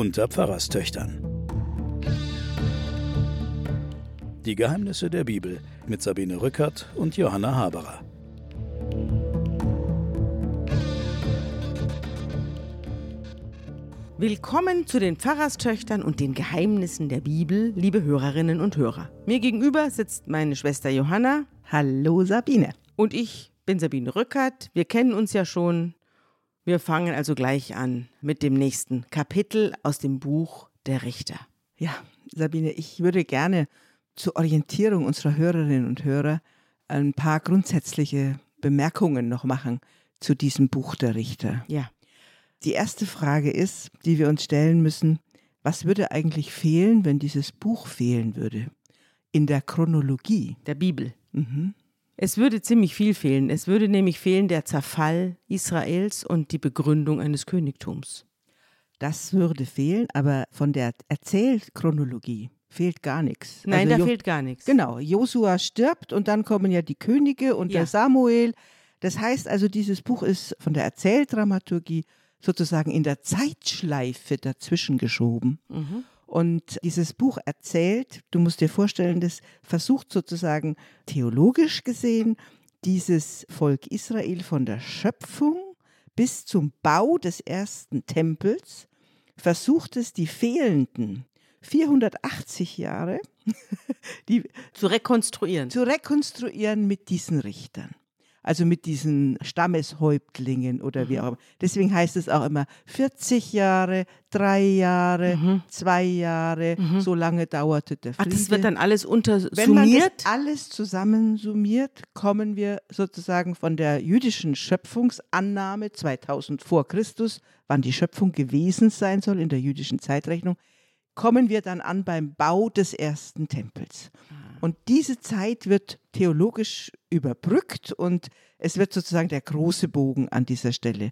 unter Pfarrerstöchtern. Die Geheimnisse der Bibel mit Sabine Rückert und Johanna Haberer. Willkommen zu den Pfarrerstöchtern und den Geheimnissen der Bibel, liebe Hörerinnen und Hörer. Mir gegenüber sitzt meine Schwester Johanna. Hallo Sabine. Und ich bin Sabine Rückert. Wir kennen uns ja schon. Wir fangen also gleich an mit dem nächsten Kapitel aus dem Buch der Richter. Ja, Sabine, ich würde gerne zur Orientierung unserer Hörerinnen und Hörer ein paar grundsätzliche Bemerkungen noch machen zu diesem Buch der Richter. Ja. Die erste Frage ist, die wir uns stellen müssen, was würde eigentlich fehlen, wenn dieses Buch fehlen würde? In der Chronologie. Der Bibel. Mhm. Es würde ziemlich viel fehlen. Es würde nämlich fehlen der Zerfall Israels und die Begründung eines Königtums. Das würde fehlen, aber von der Erzählchronologie fehlt gar nichts. Nein, Also da Jo- fehlt gar nichts. Genau, Josua stirbt und dann kommen ja die Könige und Ja. der Samuel. Das heißt also, dieses Buch ist von der Erzähldramaturgie sozusagen in der Zeitschleife dazwischen geschoben. Mhm. Und dieses Buch erzählt, du musst dir vorstellen, das versucht sozusagen theologisch gesehen, dieses Volk Israel von der Schöpfung bis zum Bau des ersten Tempels, versucht es die fehlenden 480 Jahre, die Zu rekonstruieren. zu rekonstruieren mit diesen Richtern. Also mit diesen Stammeshäuptlingen oder wie auch immer. Deswegen heißt es auch immer 40 Jahre, drei Jahre, zwei Jahre, so lange dauerte der Ach, Friede. das wird dann alles Wenn man das untersummiert? alles zusammensummiert, kommen wir sozusagen von der jüdischen Schöpfungsannahme 2000 vor Christus, wann die Schöpfung gewesen sein soll in der jüdischen Zeitrechnung, kommen wir dann an beim Bau des ersten Tempels. Und diese Zeit wird theologisch überbrückt und es wird sozusagen der große Bogen an dieser Stelle.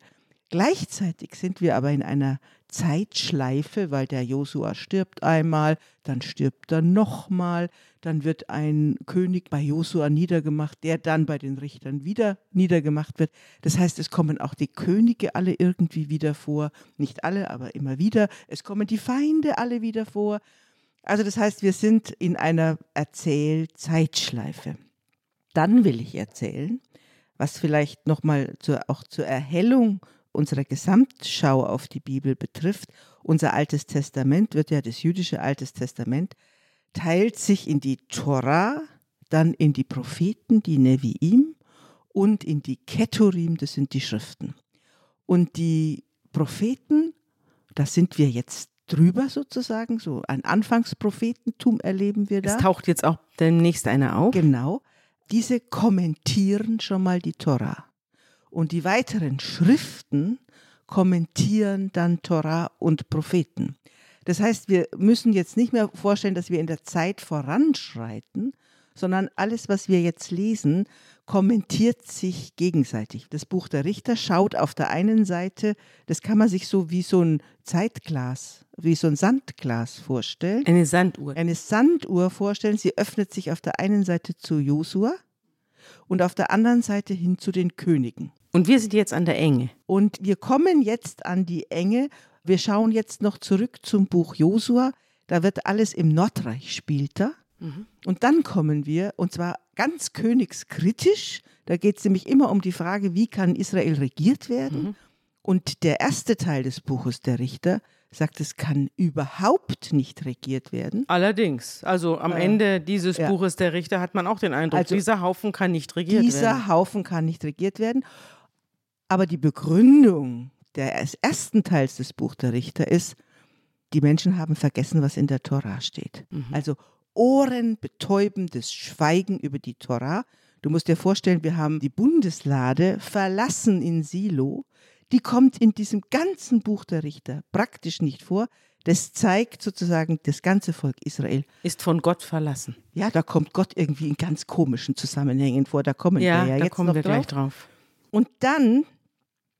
Gleichzeitig sind wir aber in einer Zeitschleife, weil der Josua stirbt einmal, dann stirbt er nochmal, dann wird ein König bei Josua niedergemacht, der dann bei den Richtern wieder niedergemacht wird. Das heißt, es kommen auch die Könige alle irgendwie wieder vor, nicht alle, aber immer wieder. Es kommen die Feinde alle wieder vor. Also das heißt, wir sind in einer Erzählzeitschleife. Dann will ich erzählen, was vielleicht nochmal auch zur Erhellung unserer Gesamtschau auf die Bibel betrifft. Unser Altes Testament wird ja das jüdische Altes Testament, teilt sich in die Torah, dann in die Propheten, die Neviim und in die Keturim, das sind die Schriften. Und die Propheten, da sind wir jetzt drüber sozusagen, so ein Anfangsprophetentum erleben wir da. Es taucht jetzt auch demnächst einer auf. Genau. Diese kommentieren schon mal die Tora. Und die weiteren Schriften kommentieren dann Tora und Propheten. Das heißt, wir müssen jetzt nicht mehr vorstellen, dass wir in der Zeit voranschreiten, sondern alles, was wir jetzt lesen, kommentiert sich gegenseitig. Das Buch der Richter schaut auf der einen Seite, das kann man sich so wie so ein Zeitglas, wie so ein Sandglas vorstellen Eine Sanduhr. eine Sanduhr vorstellen. Sie öffnet sich auf der einen Seite zu Josua und auf der anderen Seite hin zu den Königen. Und wir sind jetzt an der Enge. Und wir kommen jetzt an die Enge. Wir schauen jetzt noch zurück zum Buch Josua. Da wird alles im Nordreich spielt da. Und dann kommen wir, und zwar ganz königskritisch, da geht es nämlich immer um die Frage, wie kann Israel regiert werden. Und der erste Teil des Buches der Richter sagt, es kann überhaupt nicht regiert werden. Allerdings, also am Äh, Ende dieses ja. Buches der Richter hat man auch den Eindruck, Also, dieser Haufen kann nicht regiert Dieser werden. Haufen kann nicht regiert werden. Aber die Begründung des ersten Teils des Buch der Richter ist, die Menschen haben vergessen, was in der Tora steht. Mhm. Also ohrenbetäubendes Schweigen über die Tora. Du musst dir vorstellen, wir haben die Bundeslade verlassen in Silo. Die kommt in diesem ganzen Buch der Richter praktisch nicht vor. Das zeigt sozusagen das ganze Volk Israel. Ist von Gott verlassen. Ja, da kommt Gott irgendwie in ganz komischen Zusammenhängen vor. Da kommen Ja, wir ja da jetzt kommen noch wir drauf. gleich drauf. Und dann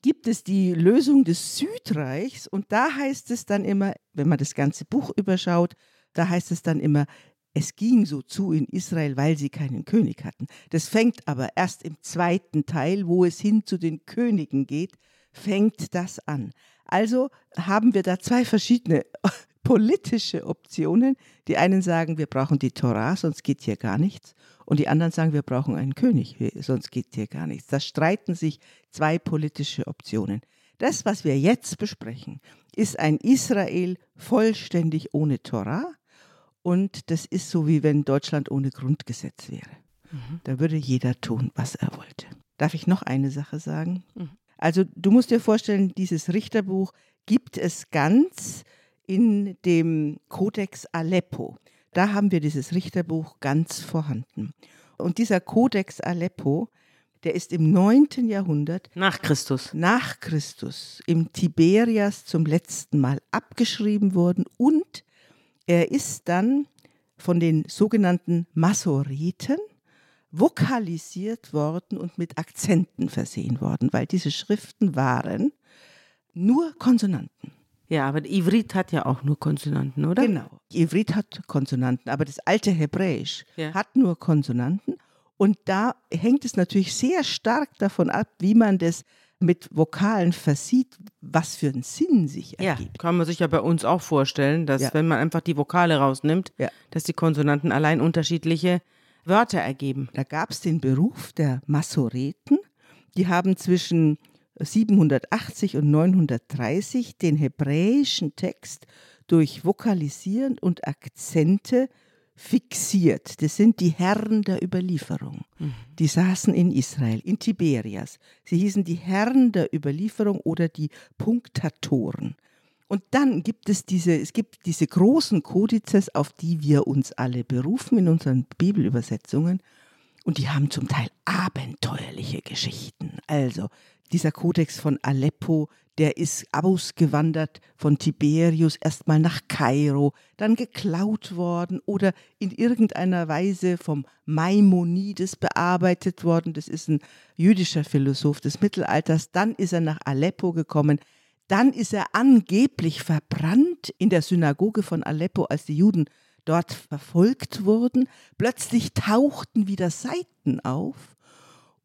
gibt es die Lösung des Südreichs und da heißt es dann immer, wenn man das ganze Buch überschaut, da heißt es dann immer, es ging so zu in Israel, weil sie keinen König hatten. Das fängt aber erst im zweiten Teil, wo es hin zu den Königen geht, fängt das an. Also haben wir da zwei verschiedene politische Optionen. Die einen sagen, wir brauchen die Torah, sonst geht hier gar nichts. Und die anderen sagen, wir brauchen einen König, sonst geht hier gar nichts. Da streiten sich zwei politische Optionen. Das, was wir jetzt besprechen, ist ein Israel vollständig ohne Torah. Und das ist so, wie wenn Deutschland ohne Grundgesetz wäre. Mhm. Da würde jeder tun, was er wollte. Darf ich noch eine Sache sagen? Mhm. Also du musst dir vorstellen, dieses Richterbuch gibt es ganz in dem Kodex Aleppo. Da haben wir dieses Richterbuch ganz vorhanden. Und dieser Kodex Aleppo, der ist im 9. Jahrhundert nach Christus. Nach Christus im Tiberias zum letzten Mal abgeschrieben worden und er ist dann von den sogenannten Masoreten vokalisiert worden und mit Akzenten versehen worden, weil diese Schriften waren nur Konsonanten. Ja, aber Ivrit hat ja auch nur Konsonanten, oder? Genau. Ivrit hat Konsonanten, aber das alte Hebräisch ja. hat nur Konsonanten. Und da hängt es natürlich sehr stark davon ab, wie man das mit Vokalen versieht, was für einen Sinn sich ergibt. Ja, kann man sich ja bei uns auch vorstellen, dass ja. wenn man einfach die Vokale rausnimmt, ja. dass die Konsonanten allein unterschiedliche Wörter ergeben. Da gab es den Beruf der Massoreten. Die haben zwischen 780 und 930 den hebräischen Text durch Vokalisieren und Akzente fixiert. Das sind die Herren der Überlieferung. Mhm. Die saßen in Israel, in Tiberias. Sie hießen die Herren der Überlieferung oder die Punktatoren. Und dann gibt es diese, es gibt diese großen Kodizes, auf die wir uns alle berufen in unseren Bibelübersetzungen. Und die haben zum Teil abenteuerliche Geschichten. Also dieser Kodex von Aleppo, der ist ausgewandert von Tiberius erstmal nach Kairo, dann geklaut worden oder in irgendeiner Weise vom Maimonides bearbeitet worden. Das ist ein jüdischer Philosoph des Mittelalters. Dann ist er nach Aleppo gekommen. Dann ist er angeblich verbrannt in der Synagoge von Aleppo, als die Juden dort verfolgt wurden. Plötzlich tauchten wieder Seiten auf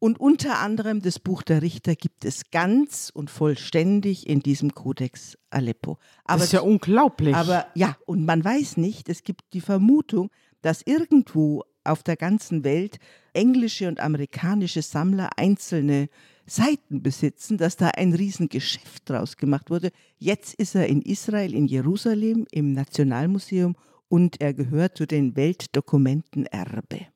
und unter anderem das Buch der Richter gibt es ganz und vollständig in diesem Kodex Aleppo. Aber, das ist ja unglaublich. Aber ja, und man weiß nicht, es gibt die Vermutung, dass irgendwo auf der ganzen Welt englische und amerikanische Sammler einzelne Seiten besitzen, dass da ein Riesengeschäft draus gemacht wurde. Jetzt ist er in Israel, in Jerusalem, im Nationalmuseum und er gehört zu den Weltdokumenten Erbe.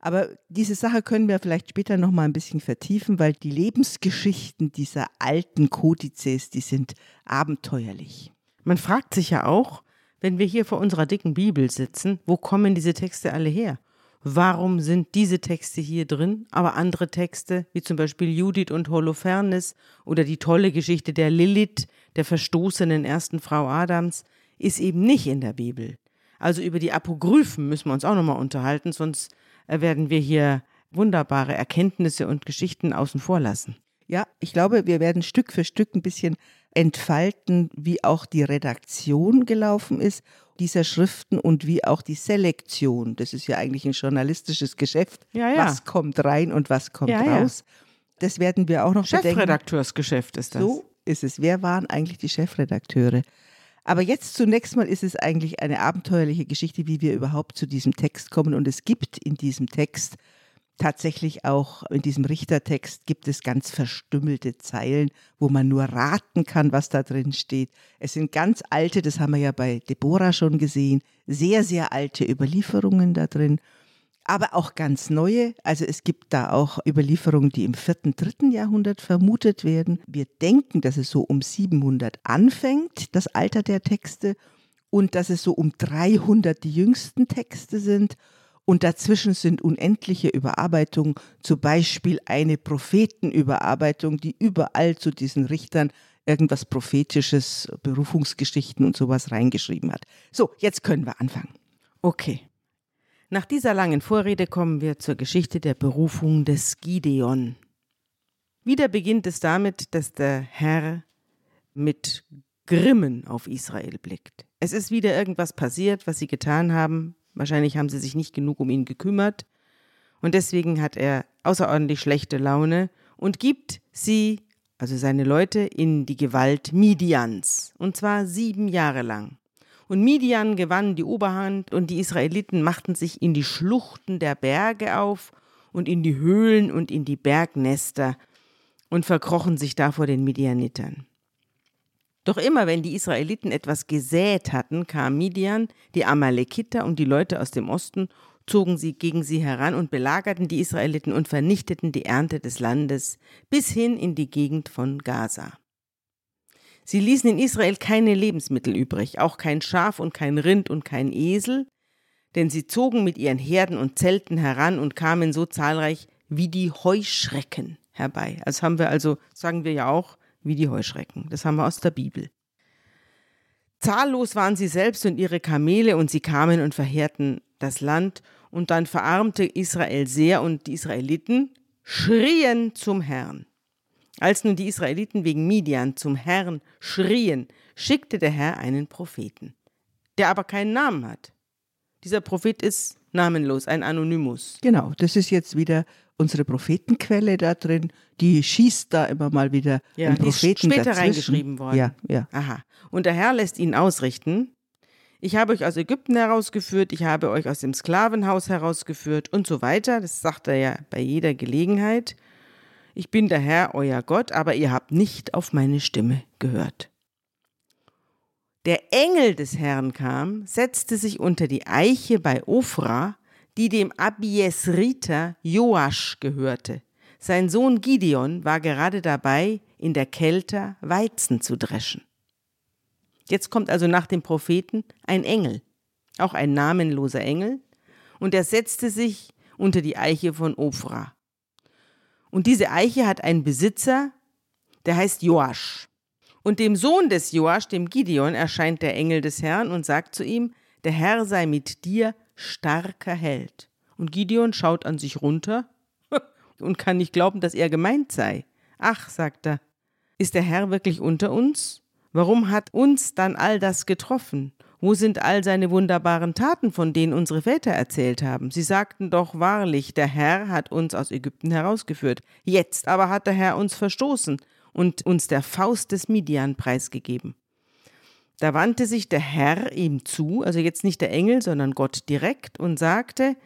Aber diese Sache können wir vielleicht später noch mal ein bisschen vertiefen, weil die Lebensgeschichten dieser alten Kodizes, die sind abenteuerlich. Man fragt sich ja auch, wenn wir hier vor unserer dicken Bibel sitzen, wo kommen diese Texte alle her? Warum sind diese Texte hier drin, aber andere Texte, wie zum Beispiel Judith und Holofernes oder die tolle Geschichte der Lilith, der verstoßenen ersten Frau Adams, ist eben nicht in der Bibel. Also über die Apokryphen müssen wir uns auch nochmal unterhalten, sonst werden wir hier wunderbare Erkenntnisse und Geschichten außen vor lassen. Ja, ich glaube, wir werden Stück für Stück ein bisschen entfalten, wie auch die Redaktion gelaufen ist dieser Schriften und wie auch die Selektion. Das ist ja eigentlich ein journalistisches Geschäft. Ja, ja. Was kommt rein und was kommt ja, raus. Das werden wir auch noch Chefredakteursgeschäft ist das. So ist es. Wer waren eigentlich die Chefredakteure? Aber jetzt zunächst mal ist es eigentlich eine abenteuerliche Geschichte, wie wir überhaupt zu diesem Text kommen. Und es gibt in diesem Text tatsächlich auch, in diesem Richtertext gibt es ganz verstümmelte Zeilen, wo man nur raten kann, was da drin steht. Es sind ganz alte, das haben wir ja bei Deborah schon gesehen, sehr, sehr alte Überlieferungen da drin aber auch ganz neue. Also es gibt da auch Überlieferungen, die im vierten, dritten Jahrhundert vermutet werden. Wir denken, dass es so um 700 anfängt, das Alter der Texte, und dass es so um 300 die jüngsten Texte sind. Und dazwischen sind unendliche Überarbeitungen, zum Beispiel eine Prophetenüberarbeitung, die überall zu diesen Richtern irgendwas Prophetisches, Berufungsgeschichten und sowas reingeschrieben hat. So, jetzt können wir anfangen. Okay. Nach dieser langen Vorrede kommen wir zur Geschichte der Berufung des Gideon. Wieder beginnt es damit, dass der Herr mit Grimmen auf Israel blickt. Es ist wieder irgendwas passiert, was sie getan haben. Wahrscheinlich haben sie sich nicht genug um ihn gekümmert. Und deswegen hat er außerordentlich schlechte Laune und gibt sie also seine Leute, in die Gewalt Midians, und zwar sieben Jahre lang. Und Midian gewann die Oberhand und die Israeliten machten sich in die Schluchten der Berge auf und in die Höhlen und in die Bergnester und verkrochen sich da vor den Midianitern. Doch immer wenn die Israeliten etwas gesät hatten, kam Midian, die Amalekiter und die Leute aus dem Osten, zogen sie gegen sie heran und belagerten die Israeliten und vernichteten die Ernte des Landes bis hin in die Gegend von Gaza. Sie ließen in Israel keine Lebensmittel übrig, auch kein Schaf und kein Rind und kein Esel, denn sie zogen mit ihren Herden und Zelten heran und kamen so zahlreich wie die Heuschrecken herbei. Das haben wir also, sagen wir ja auch, wie die Heuschrecken. Das haben wir aus der Bibel. Zahllos waren sie selbst und ihre Kamele und sie kamen und verheerten das Land und dann verarmte Israel sehr und die Israeliten schrien zum Herrn. Als nun die Israeliten wegen Midian zum Herrn schrien, schickte der Herr einen Propheten, der aber keinen Namen hat. Dieser Prophet ist namenlos, ein Anonymus. Genau, das ist jetzt wieder unsere Prophetenquelle da drin. Die schießt da immer mal wieder Ja, einen die ist Propheten später dazwischen. reingeschrieben worden. Ja, ja. Aha. Und der Herr lässt ihn ausrichten. Ich habe euch aus Ägypten herausgeführt, ich habe euch aus dem Sklavenhaus herausgeführt und so weiter. Das sagt er ja bei jeder Gelegenheit. Ich bin der Herr, euer Gott, aber ihr habt nicht auf meine Stimme gehört. Der Engel des Herrn kam, setzte sich unter die Eiche bei Ophra, die dem Abiesriter Joasch gehörte. Sein Sohn Gideon war gerade dabei, in der Kälte Weizen zu dreschen. Jetzt kommt also nach dem Propheten ein Engel, auch ein namenloser Engel, und er setzte sich unter die Eiche von Ophra. Und diese Eiche hat einen Besitzer, der heißt Joasch. Und dem Sohn des Joasch, dem Gideon, erscheint der Engel des Herrn und sagt zu ihm, der Herr sei mit dir starker Held. Und Gideon schaut an sich runter und kann nicht glauben, dass er gemeint sei. Ach, sagt er, ist der Herr wirklich unter uns? Warum hat uns dann all das getroffen? Wo sind all seine wunderbaren Taten, von denen unsere Väter erzählt haben? Sie sagten doch wahrlich, der Herr hat uns aus Ägypten herausgeführt. Jetzt aber hat der Herr uns verstoßen und uns der Faust des Midian preisgegeben. Da wandte sich der Herr ihm zu, also jetzt nicht der Engel, sondern Gott direkt, und sagte,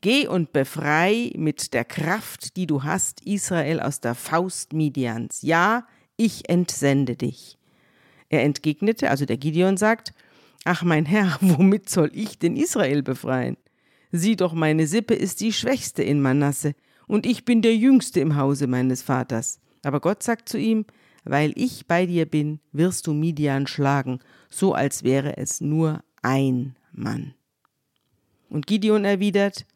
Geh und befrei mit der Kraft, die du hast, Israel aus der Faust Midians. Ja, ich entsende dich. Er entgegnete, also der Gideon sagt, Ach mein Herr, womit soll ich denn Israel befreien? Sieh doch, meine Sippe ist die schwächste in Manasse, und ich bin der jüngste im Hause meines Vaters. Aber Gott sagt zu ihm, weil ich bei dir bin, wirst du Midian schlagen, so als wäre es nur ein Mann. Und Gideon erwidert,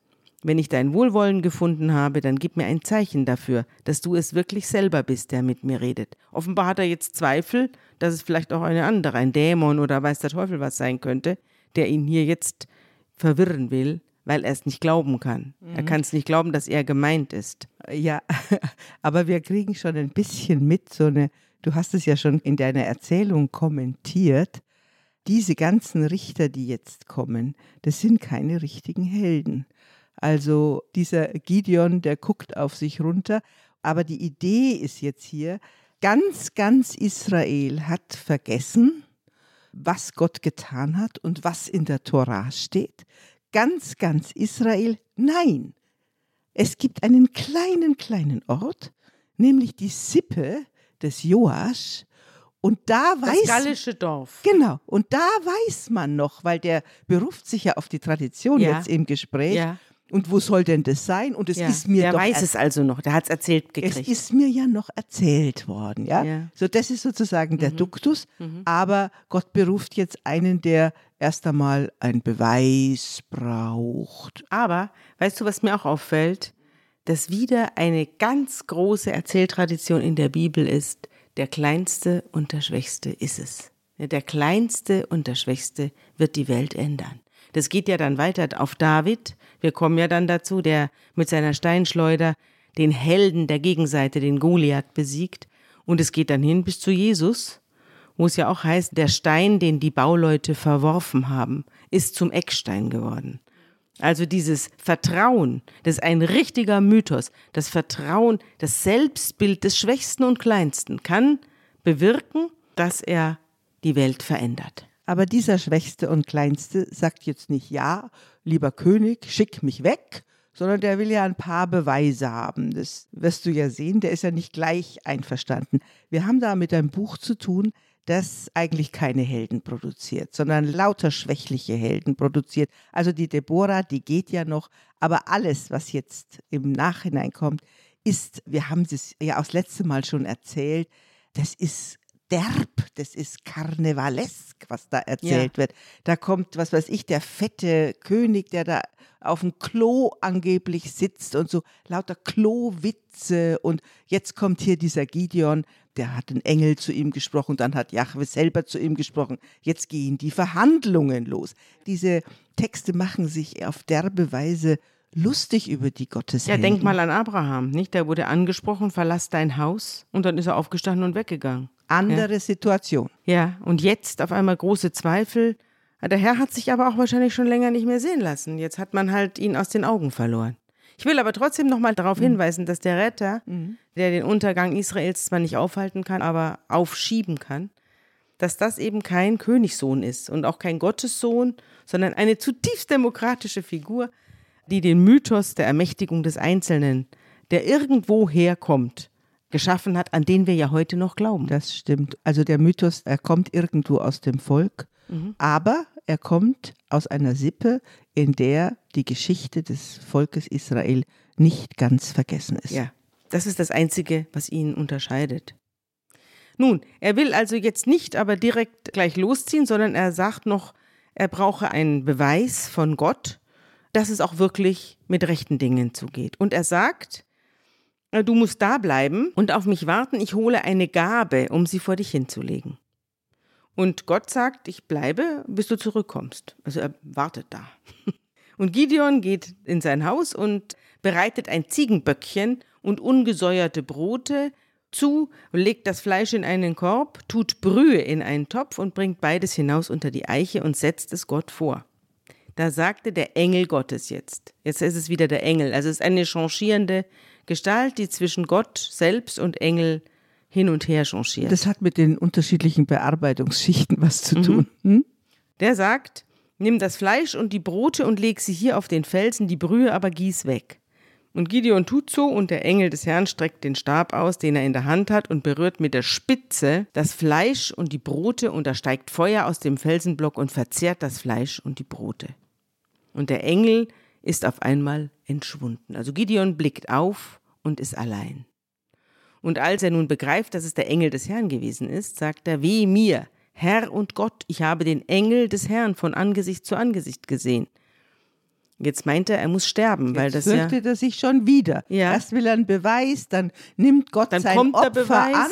wenn ich dein Wohlwollen gefunden habe, dann gib mir ein Zeichen dafür, dass du es wirklich selber bist, der mit mir redet. Offenbar hat er jetzt Zweifel, dass es vielleicht auch eine andere, ein Dämon oder weiß der Teufel was sein könnte, der ihn hier jetzt verwirren will, weil er es nicht glauben kann. Er kann es nicht glauben, dass er gemeint ist. Ja, aber wir kriegen schon ein bisschen mit, so eine, du hast es ja schon in deiner Erzählung kommentiert, diese ganzen Richter, die jetzt kommen, das sind keine richtigen Helden. Also dieser Gideon, der guckt auf sich runter, aber die Idee ist jetzt hier, ganz, ganz Israel hat vergessen, was Gott getan hat und was in der Tora steht. Ganz, ganz Israel, nein. Es gibt einen kleinen, kleinen Ort, nämlich die Sippe des Joasch. Und da Das weiß gallische Dorf. Genau, und da weiß man noch, weil der beruft sich ja auf die Tradition Ja. jetzt im Gespräch. Ja. Und wo soll denn das sein? Und es ja. ist mir der doch weiß es also noch, der hat es erzählt es gekriegt. ist mir ja noch erzählt worden, ja. Ja. Mhm. So, das ist sozusagen der Duktus. Aber Gott beruft jetzt einen, der erst einmal einen Beweis braucht. Aber weißt du, was mir auch auffällt? Dass wieder eine ganz große Erzähltradition in der Bibel ist, der Kleinste und der Schwächste ist es. Der Kleinste und der Schwächste wird die Welt ändern. Das geht ja dann weiter auf David. Wir kommen ja dann dazu, der mit seiner Steinschleuder den Helden der Gegenseite, den Goliath, besiegt. Und es geht dann hin bis zu Jesus, wo es ja auch heißt, der Stein, den die Bauleute verworfen haben, ist zum Eckstein geworden. Also dieses Vertrauen, das ist ein richtiger Mythos. Das Vertrauen, das Selbstbild des Schwächsten und Kleinsten kann bewirken, dass er die Welt verändert. Aber dieser Schwächste und Kleinste sagt jetzt nicht, ja, lieber König, schick mich weg, sondern der will ja ein paar Beweise haben. Das wirst du ja sehen, der ist ja nicht gleich einverstanden. Wir haben da mit einem Buch zu tun, das eigentlich keine Helden produziert, sondern lauter schwächliche Helden produziert. Also die Deborah, die geht ja noch, aber alles, was jetzt im Nachhinein kommt, ist, wir haben es ja auch das letzte Mal schon erzählt, das ist derb, das ist karnevalesk, was da erzählt ja. wird. Da kommt, was weiß ich, der fette König, der da auf dem Klo angeblich sitzt und so lauter Klowitze und jetzt kommt hier dieser Gideon, der hat ein Engel zu ihm gesprochen, dann hat Jahwe selber zu ihm gesprochen. Jetzt gehen die Verhandlungen los. Diese Texte machen sich auf derbe Weise lustig über die Gotteshelden. Ja, denk mal an Abraham, nicht? Der wurde angesprochen, verlass dein Haus und dann ist er aufgestanden und weggegangen. Andere ja. Situation. Ja, und jetzt auf einmal große Zweifel. Der Herr hat sich aber auch wahrscheinlich schon länger nicht mehr sehen lassen. Jetzt hat man halt ihn aus den Augen verloren. Ich will aber trotzdem nochmal darauf mhm. hinweisen, dass der Retter, mhm. der den Untergang Israels zwar nicht aufhalten kann, aber aufschieben kann, dass das eben kein Königssohn ist und auch kein Gottessohn, sondern eine zutiefst demokratische Figur, die den Mythos der Ermächtigung des Einzelnen, der irgendwo herkommt, geschaffen hat, an den wir ja heute noch glauben. Das stimmt. Also der Mythos, er kommt irgendwo aus dem Volk, mhm. aber er kommt aus einer Sippe, in der die Geschichte des Volkes Israel nicht ganz vergessen ist. Ja, das ist das Einzige, was ihn unterscheidet. Nun, er will also jetzt nicht aber direkt gleich losziehen, sondern er sagt noch, er brauche einen Beweis von Gott, dass es auch wirklich mit rechten Dingen zugeht. Und er sagt, du musst da bleiben und auf mich warten, ich hole eine Gabe, um sie vor dich hinzulegen. Und Gott sagt, ich bleibe, bis du zurückkommst. Also er wartet da. Und Gideon geht in sein Haus und bereitet ein Ziegenböckchen und ungesäuerte Brote zu, legt das Fleisch in einen Korb, tut Brühe in einen Topf und bringt beides hinaus unter die Eiche und setzt es Gott vor. Da sagte der Engel Gottes jetzt. Jetzt ist es wieder der Engel. Also es ist eine changierende Gestalt, die zwischen Gott selbst und Engel hin und her changiert. Das hat mit den unterschiedlichen Bearbeitungsschichten was zu tun. Mhm. Hm? Der sagt, nimm das Fleisch und die Brote und leg sie hier auf den Felsen, die Brühe aber gieß weg. Und Gideon tut so, und der Engel des Herrn streckt den Stab aus, den er in der Hand hat, und berührt mit der Spitze das Fleisch und die Brote, und da steigt Feuer aus dem Felsenblock und verzehrt das Fleisch und die Brote. Und der Engel ist auf einmal entschwunden. Also Gideon blickt auf und ist allein. Und als er nun begreift, dass es der Engel des Herrn gewesen ist, sagt er, weh mir, Herr und Gott, ich habe den Engel des Herrn von Angesicht zu Angesicht gesehen. Jetzt meint er, er muss sterben, weil das fürchtet ja, er sich schon wieder. Ja. Erst will er einen Beweis, dann nimmt Gott dann sein Opfer an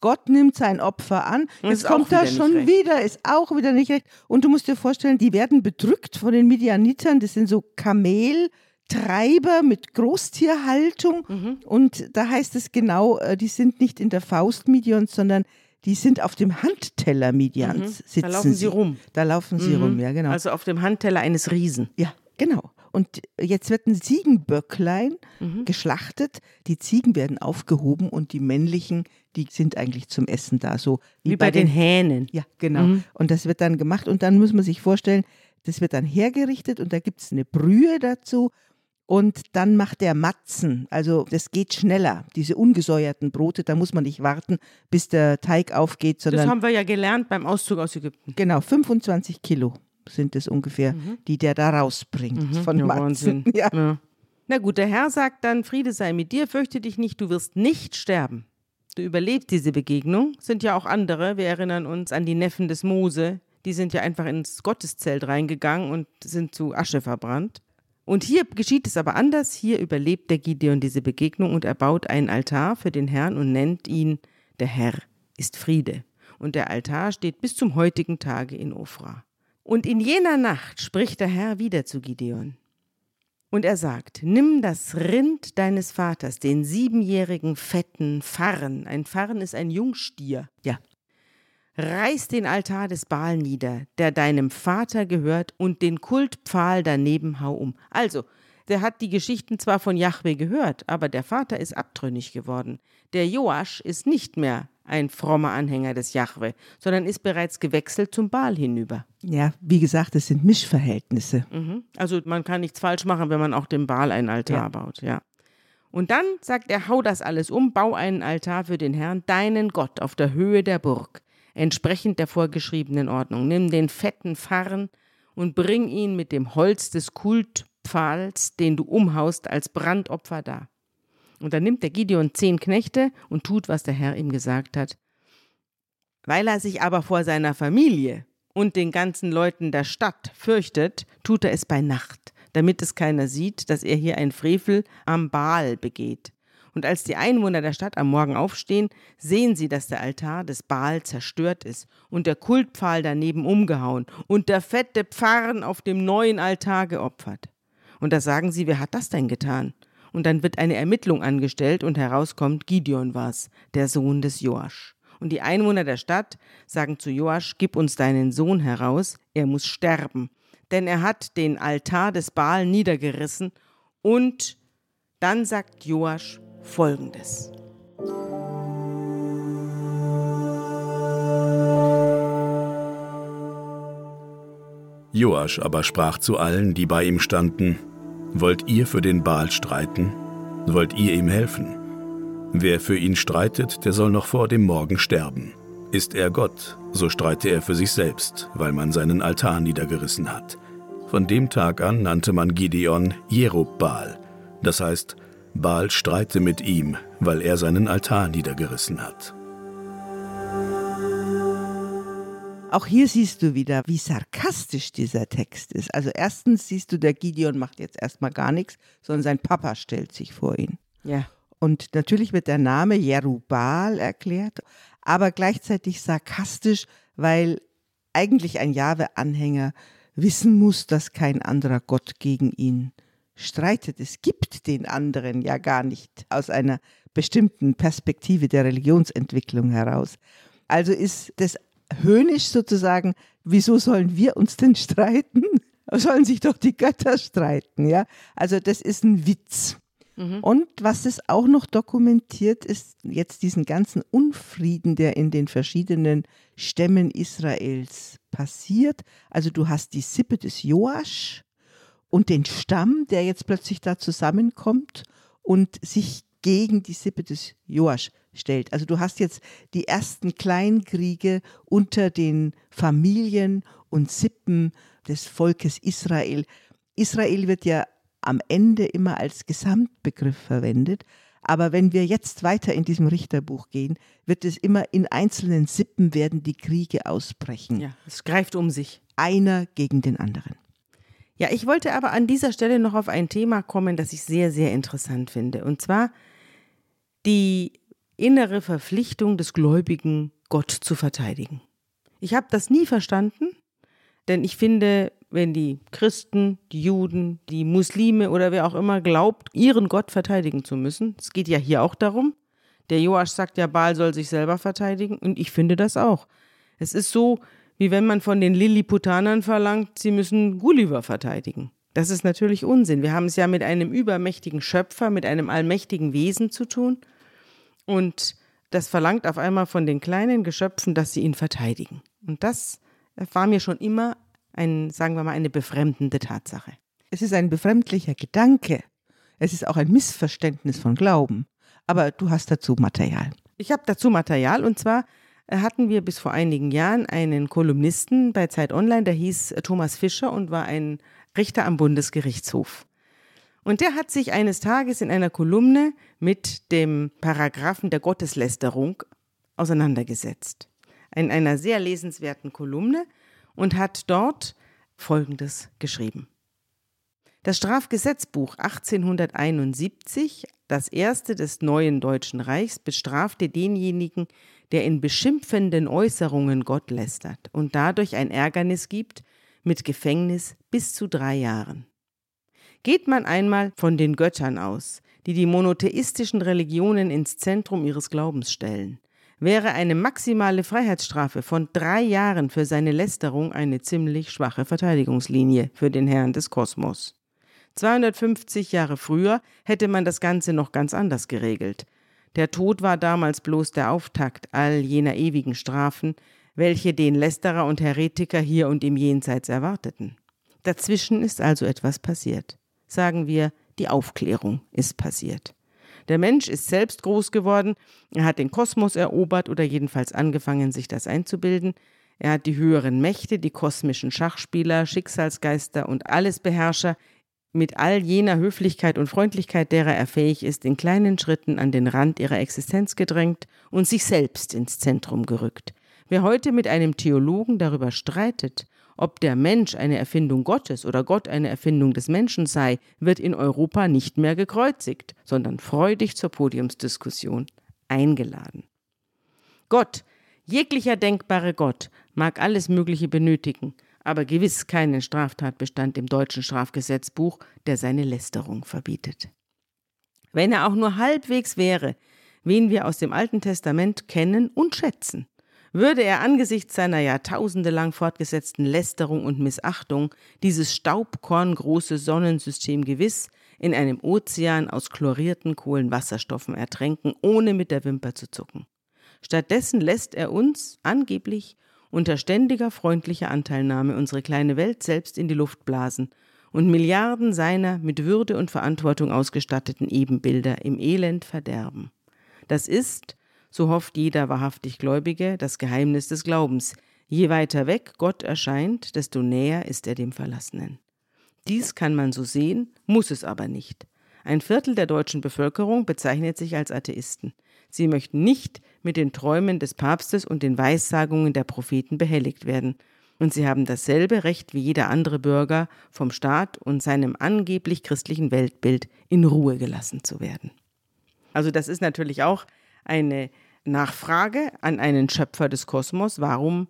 Gott nimmt sein Opfer an. Jetzt kommt er schon wieder, ist auch wieder nicht recht. Und du musst dir vorstellen, die werden bedrückt von den Midianitern. Das sind so Kameltreiber mit Großtierhaltung. Mhm. Und da heißt es genau, äh, die sind nicht in der Faust Midians, sondern die sind auf dem Handteller Midians. Mhm. Sitzen da laufen sie rum. Da laufen sie mhm. rum, ja, genau. Also auf dem Handteller eines Riesen. Ja, genau. Und jetzt wird ein Ziegenböcklein mhm. geschlachtet. Die Ziegen werden aufgehoben und die männlichen, die sind eigentlich zum Essen da. So wie, wie bei, bei den, den, Hähnen. Ja, genau. Mhm. Und das wird dann gemacht und dann muss man sich vorstellen, das wird dann hergerichtet und da gibt es eine Brühe dazu. Und dann macht der Matzen. Also das geht schneller. Diese ungesäuerten Brote, da muss man nicht warten, bis der Teig aufgeht. Sondern das haben wir ja gelernt beim Auszug aus Ägypten. Genau, 25 Kilo sind es ungefähr, mhm. die der da rausbringt mhm. von ja, Wahnsinn. Ja. ja. Na gut, der Herr sagt dann, Friede sei mit dir, fürchte dich nicht, du wirst nicht sterben. Du überlebst diese Begegnung, sind ja auch andere, wir erinnern uns an die Neffen des Mose, die sind ja einfach ins Gotteszelt reingegangen und sind zu Asche verbrannt. Und hier geschieht es aber anders, hier überlebt der Gideon diese Begegnung und er baut einen Altar für den Herrn und nennt ihn, der Herr ist Friede. Und der Altar steht bis zum heutigen Tage in Ofra. Und in jener Nacht spricht der Herr wieder zu Gideon. Und er sagt, nimm das Rind deines Vaters, den siebenjährigen fetten Farren. Ein Farren ist ein Jungstier. Ja. reiß den Altar des Baal nieder, der deinem Vater gehört, und den Kultpfahl daneben hau um. Also, der hat die Geschichten zwar von Jahwe gehört, aber der Vater ist abtrünnig geworden. Der Joasch ist nicht mehr ein frommer Anhänger des Jahwe, sondern ist bereits gewechselt zum Baal hinüber. Ja, wie gesagt, es sind Mischverhältnisse. Mhm. Also man kann nichts falsch machen, wenn man auch dem Baal einen Altar ja. baut, ja. Und dann sagt er, hau das alles um, bau einen Altar für den Herrn, deinen Gott, auf der Höhe der Burg, entsprechend der vorgeschriebenen Ordnung. Nimm den fetten Farren und bring ihn mit dem Holz des Kultpfahls, den du umhaust, als Brandopfer dar. Und dann nimmt der Gideon zehn Knechte und tut, was der Herr ihm gesagt hat. Weil er sich aber vor seiner Familie und den ganzen Leuten der Stadt fürchtet, tut er es bei Nacht, damit es keiner sieht, dass er hier ein Frevel am Baal begeht. Und als die Einwohner der Stadt am Morgen aufstehen, sehen sie, dass der Altar des Baal zerstört ist und der Kultpfahl daneben umgehauen und der fette Pfarren auf dem neuen Altar geopfert. Und da sagen sie, wer hat das denn getan? Und dann wird eine Ermittlung angestellt und herauskommt, Gideon war's, der Sohn des Joasch. Und die Einwohner der Stadt sagen zu Joasch, gib uns deinen Sohn heraus, er muss sterben. Denn er hat den Altar des Baal niedergerissen. Und dann sagt Joasch folgendes. Joasch aber sprach zu allen, die bei ihm standen, Wollt ihr für den Baal streiten? Wollt ihr ihm helfen? Wer für ihn streitet, der soll noch vor dem Morgen sterben. Ist er Gott, so streite er für sich selbst, weil man seinen Altar niedergerissen hat. Von dem Tag an nannte man Gideon Jerubbaal, das heißt, Baal streite mit ihm, weil er seinen Altar niedergerissen hat. Auch hier siehst du wieder, wie sarkastisch dieser Text ist. Also erstens siehst du, der Gideon macht jetzt erstmal gar nichts, sondern sein Papa stellt sich vor ihn. Ja. Und natürlich wird der Name Jerubal erklärt, aber gleichzeitig sarkastisch, weil eigentlich ein Jahwe-Anhänger wissen muss, dass kein anderer Gott gegen ihn streitet. Es gibt den anderen ja gar nicht aus einer bestimmten Perspektive der Religionsentwicklung heraus. Also ist das höhnisch sozusagen, wieso sollen wir uns denn streiten? Sollen sich doch die Götter streiten, ja? Also das ist ein Witz. Mhm. Und was es auch noch dokumentiert, ist jetzt diesen ganzen Unfrieden, der in den verschiedenen Stämmen Israels passiert. Also du hast die Sippe des Joasch und den Stamm, der jetzt plötzlich da zusammenkommt und sich gegen die Sippe des Joasch stellt. Also du hast jetzt die ersten Kleinkriege unter den Familien und Sippen des Volkes Israel. Israel wird ja am Ende immer als Gesamtbegriff verwendet, aber wenn wir jetzt weiter in diesem Richterbuch gehen, wird es immer in einzelnen Sippen werden die Kriege ausbrechen. Ja, es greift um sich. Einer gegen den anderen. Ja, ich wollte aber an dieser Stelle noch auf ein Thema kommen, das ich sehr, sehr interessant finde. Und zwar die innere Verpflichtung des Gläubigen, Gott zu verteidigen. Ich habe das nie verstanden, denn ich finde, wenn die Christen, die Juden, die Muslime oder wer auch immer glaubt, ihren Gott verteidigen zu müssen, es geht ja hier auch darum, der Joasch sagt ja, Baal soll sich selber verteidigen und ich finde das auch. Es ist so, wie wenn man von den Lilliputanern verlangt, sie müssen Gulliver verteidigen. Das ist natürlich Unsinn. Wir haben es ja mit einem übermächtigen Schöpfer, mit einem allmächtigen Wesen zu tun. Und das verlangt auf einmal von den kleinen Geschöpfen, dass sie ihn verteidigen. Und das war mir schon immer ein, sagen wir mal, eine befremdende Tatsache. Es ist ein befremdlicher Gedanke. Es ist auch ein Missverständnis von Glauben. Aber du hast dazu Material. Ich habe dazu Material und zwar hatten wir bis vor einigen Jahren einen Kolumnisten bei Zeit Online, der hieß Thomas Fischer und war ein Richter am Bundesgerichtshof. Und der hat sich eines Tages in einer Kolumne mit dem Paragraphen der Gotteslästerung auseinandergesetzt. In einer sehr lesenswerten Kolumne und hat dort Folgendes geschrieben. Das Strafgesetzbuch 1871, das erste des neuen Deutschen Reichs, bestrafte denjenigen, der in beschimpfenden Äußerungen Gott lästert und dadurch ein Ärgernis gibt, mit Gefängnis bis zu drei Jahren. Geht man einmal von den Göttern aus, die die monotheistischen Religionen ins Zentrum ihres Glaubens stellen, wäre eine maximale Freiheitsstrafe von drei Jahren für seine Lästerung eine ziemlich schwache Verteidigungslinie für den Herrn des Kosmos. 250 Jahre früher hätte man das Ganze noch ganz anders geregelt. Der Tod war damals bloß der Auftakt all jener ewigen Strafen, welche den Lästerer und Heretiker hier und im Jenseits erwarteten. Dazwischen ist also etwas passiert. Sagen wir, die Aufklärung ist passiert. Der Mensch ist selbst groß geworden, er hat den Kosmos erobert oder jedenfalls angefangen, sich das einzubilden, er hat die höheren Mächte, die kosmischen Schachspieler, Schicksalsgeister und Allesbeherrscher mit all jener Höflichkeit und Freundlichkeit, derer er fähig ist, in kleinen Schritten an den Rand ihrer Existenz gedrängt und sich selbst ins Zentrum gerückt. Wer heute mit einem Theologen darüber streitet, ob der Mensch eine Erfindung Gottes oder Gott eine Erfindung des Menschen sei, wird in Europa nicht mehr gekreuzigt, sondern freudig zur Podiumsdiskussion eingeladen. Gott, jeglicher denkbare Gott, mag alles Mögliche benötigen, aber gewiss keinen Straftatbestand im deutschen Strafgesetzbuch, der seine Lästerung verbietet. Wenn er auch nur halbwegs wäre, wen wir aus dem Alten Testament kennen und schätzen, würde er angesichts seiner jahrtausendelang fortgesetzten Lästerung und Missachtung dieses staubkorngroße Sonnensystem gewiss in einem Ozean aus chlorierten Kohlenwasserstoffen ertränken, ohne mit der Wimper zu zucken. Stattdessen lässt er uns angeblich unter ständiger freundlicher Anteilnahme unsere kleine Welt selbst in die Luft blasen und Milliarden seiner mit Würde und Verantwortung ausgestatteten Ebenbilder im Elend verderben. Das ist, so hofft jeder wahrhaftig Gläubige, das Geheimnis des Glaubens. Je weiter weg Gott erscheint, desto näher ist er dem Verlassenen. Dies kann man so sehen, muss es aber nicht. Ein Viertel der deutschen Bevölkerung bezeichnet sich als Atheisten. Sie möchten nicht mit den Träumen des Papstes und den Weissagungen der Propheten behelligt werden. Und sie haben dasselbe Recht wie jeder andere Bürger, vom Staat und seinem angeblich christlichen Weltbild in Ruhe gelassen zu werden. Also das ist natürlich auch eine Nachfrage an einen Schöpfer des Kosmos, warum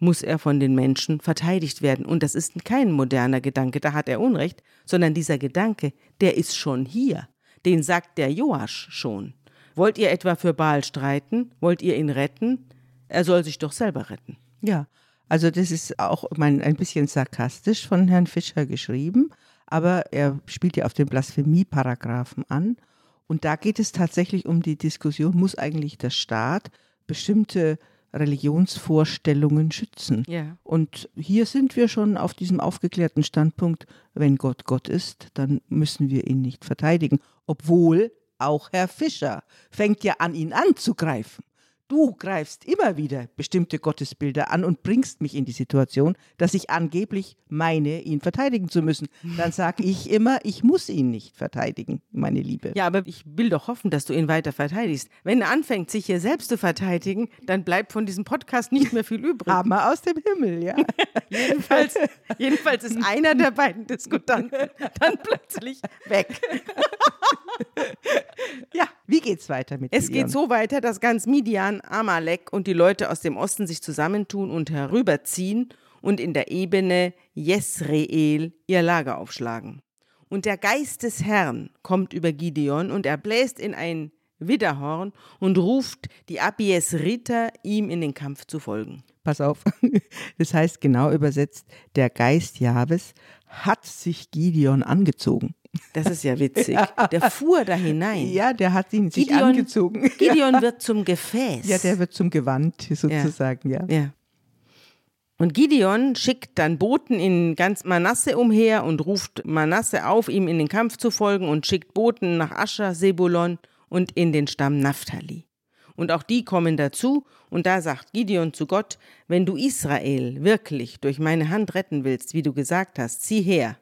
muss er von den Menschen verteidigt werden. Und das ist kein moderner Gedanke, da hat er Unrecht, sondern dieser Gedanke, der ist schon hier. Den sagt der Joasch schon. Wollt ihr etwa für Baal streiten? Wollt ihr ihn retten? Er soll sich doch selber retten. Ja, also das ist auch mein, ein bisschen sarkastisch von Herrn Fischer geschrieben, aber er spielt ja auf den Blasphemie-Paragraphen an. Und da geht es tatsächlich um die Diskussion, muss eigentlich der Staat bestimmte Religionsvorstellungen schützen. Ja. Und hier sind wir schon auf diesem aufgeklärten Standpunkt, wenn Gott Gott ist, dann müssen wir ihn nicht verteidigen. Obwohl auch Herr Fischer fängt ja an, ihn anzugreifen. Du greifst immer wieder bestimmte Gottesbilder an und bringst mich in die Situation, dass ich angeblich meine, ihn verteidigen zu müssen. Dann sage ich immer, ich muss ihn nicht verteidigen, meine Liebe. Ja, aber ich will doch hoffen, dass du ihn weiter verteidigst. Wenn er anfängt, sich hier selbst zu verteidigen, dann bleibt von diesem Podcast nicht mehr viel übrig. Hammer aus dem Himmel, ja. jedenfalls, jedenfalls ist einer der beiden Diskutanten dann plötzlich weg. ja, wie geht's weiter mit Es Gideon? geht so weiter, dass ganz Midian, Amalek und die Leute aus dem Osten sich zusammentun und herüberziehen und in der Ebene Jesreel ihr Lager aufschlagen. Und der Geist des Herrn kommt über Gideon und er bläst in ein Widderhorn und ruft die Abiesriter, ihm in den Kampf zu folgen. Pass auf, das heißt genau übersetzt, der Geist Jahwes hat sich Gideon angezogen. Das ist ja witzig. Der fuhr da hinein. Ja, der hat ihn sich Gideon- angezogen. Gideon wird zum Gefäß. Ja, der wird zum Gewand sozusagen, ja. Ja. Und Gideon schickt dann Boten in ganz Manasse umher und ruft Manasse auf, ihm in den Kampf zu folgen und schickt Boten nach Ascher, Sebulon und in den Stamm Naphtali. Und auch die kommen dazu, und da sagt Gideon zu Gott, wenn du Israel wirklich durch meine Hand retten willst, wie du gesagt hast, zieh her.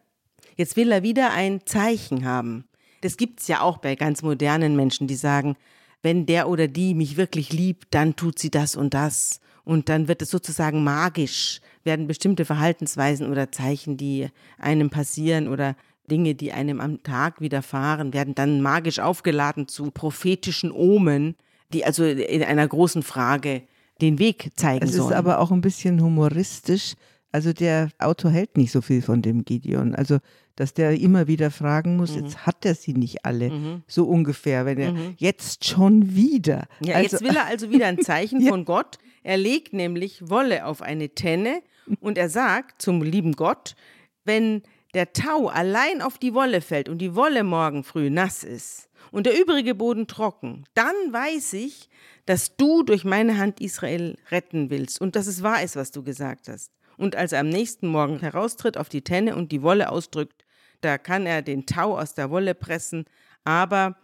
Jetzt will er wieder ein Zeichen haben. Das gibt's ja auch bei ganz modernen Menschen, die sagen, wenn der oder die mich wirklich liebt, dann tut sie das und das. Und dann wird es sozusagen magisch, werden bestimmte Verhaltensweisen oder Zeichen, die einem passieren oder Dinge, die einem am Tag widerfahren, werden dann magisch aufgeladen zu prophetischen Omen, die also in einer großen Frage den Weg zeigen Es sollen. ist aber auch ein bisschen humoristisch. Also der Autor hält nicht so viel von dem Gideon. Also dass der immer wieder fragen muss, Mhm. jetzt hat er sie nicht alle, so ungefähr, wenn er jetzt schon wieder. Ja, also, jetzt will er also wieder ein Zeichen von Gott. Er legt nämlich Wolle auf eine Tenne und er sagt zum lieben Gott, wenn der Tau allein auf die Wolle fällt und die Wolle morgen früh nass ist und der übrige Boden trocken, dann weiß ich, dass du durch meine Hand Israel retten willst und dass es wahr ist, was du gesagt hast. Und als er am nächsten Morgen heraustritt auf die Tenne und die Wolle ausdrückt, da kann er den Tau aus der Wolle pressen, aber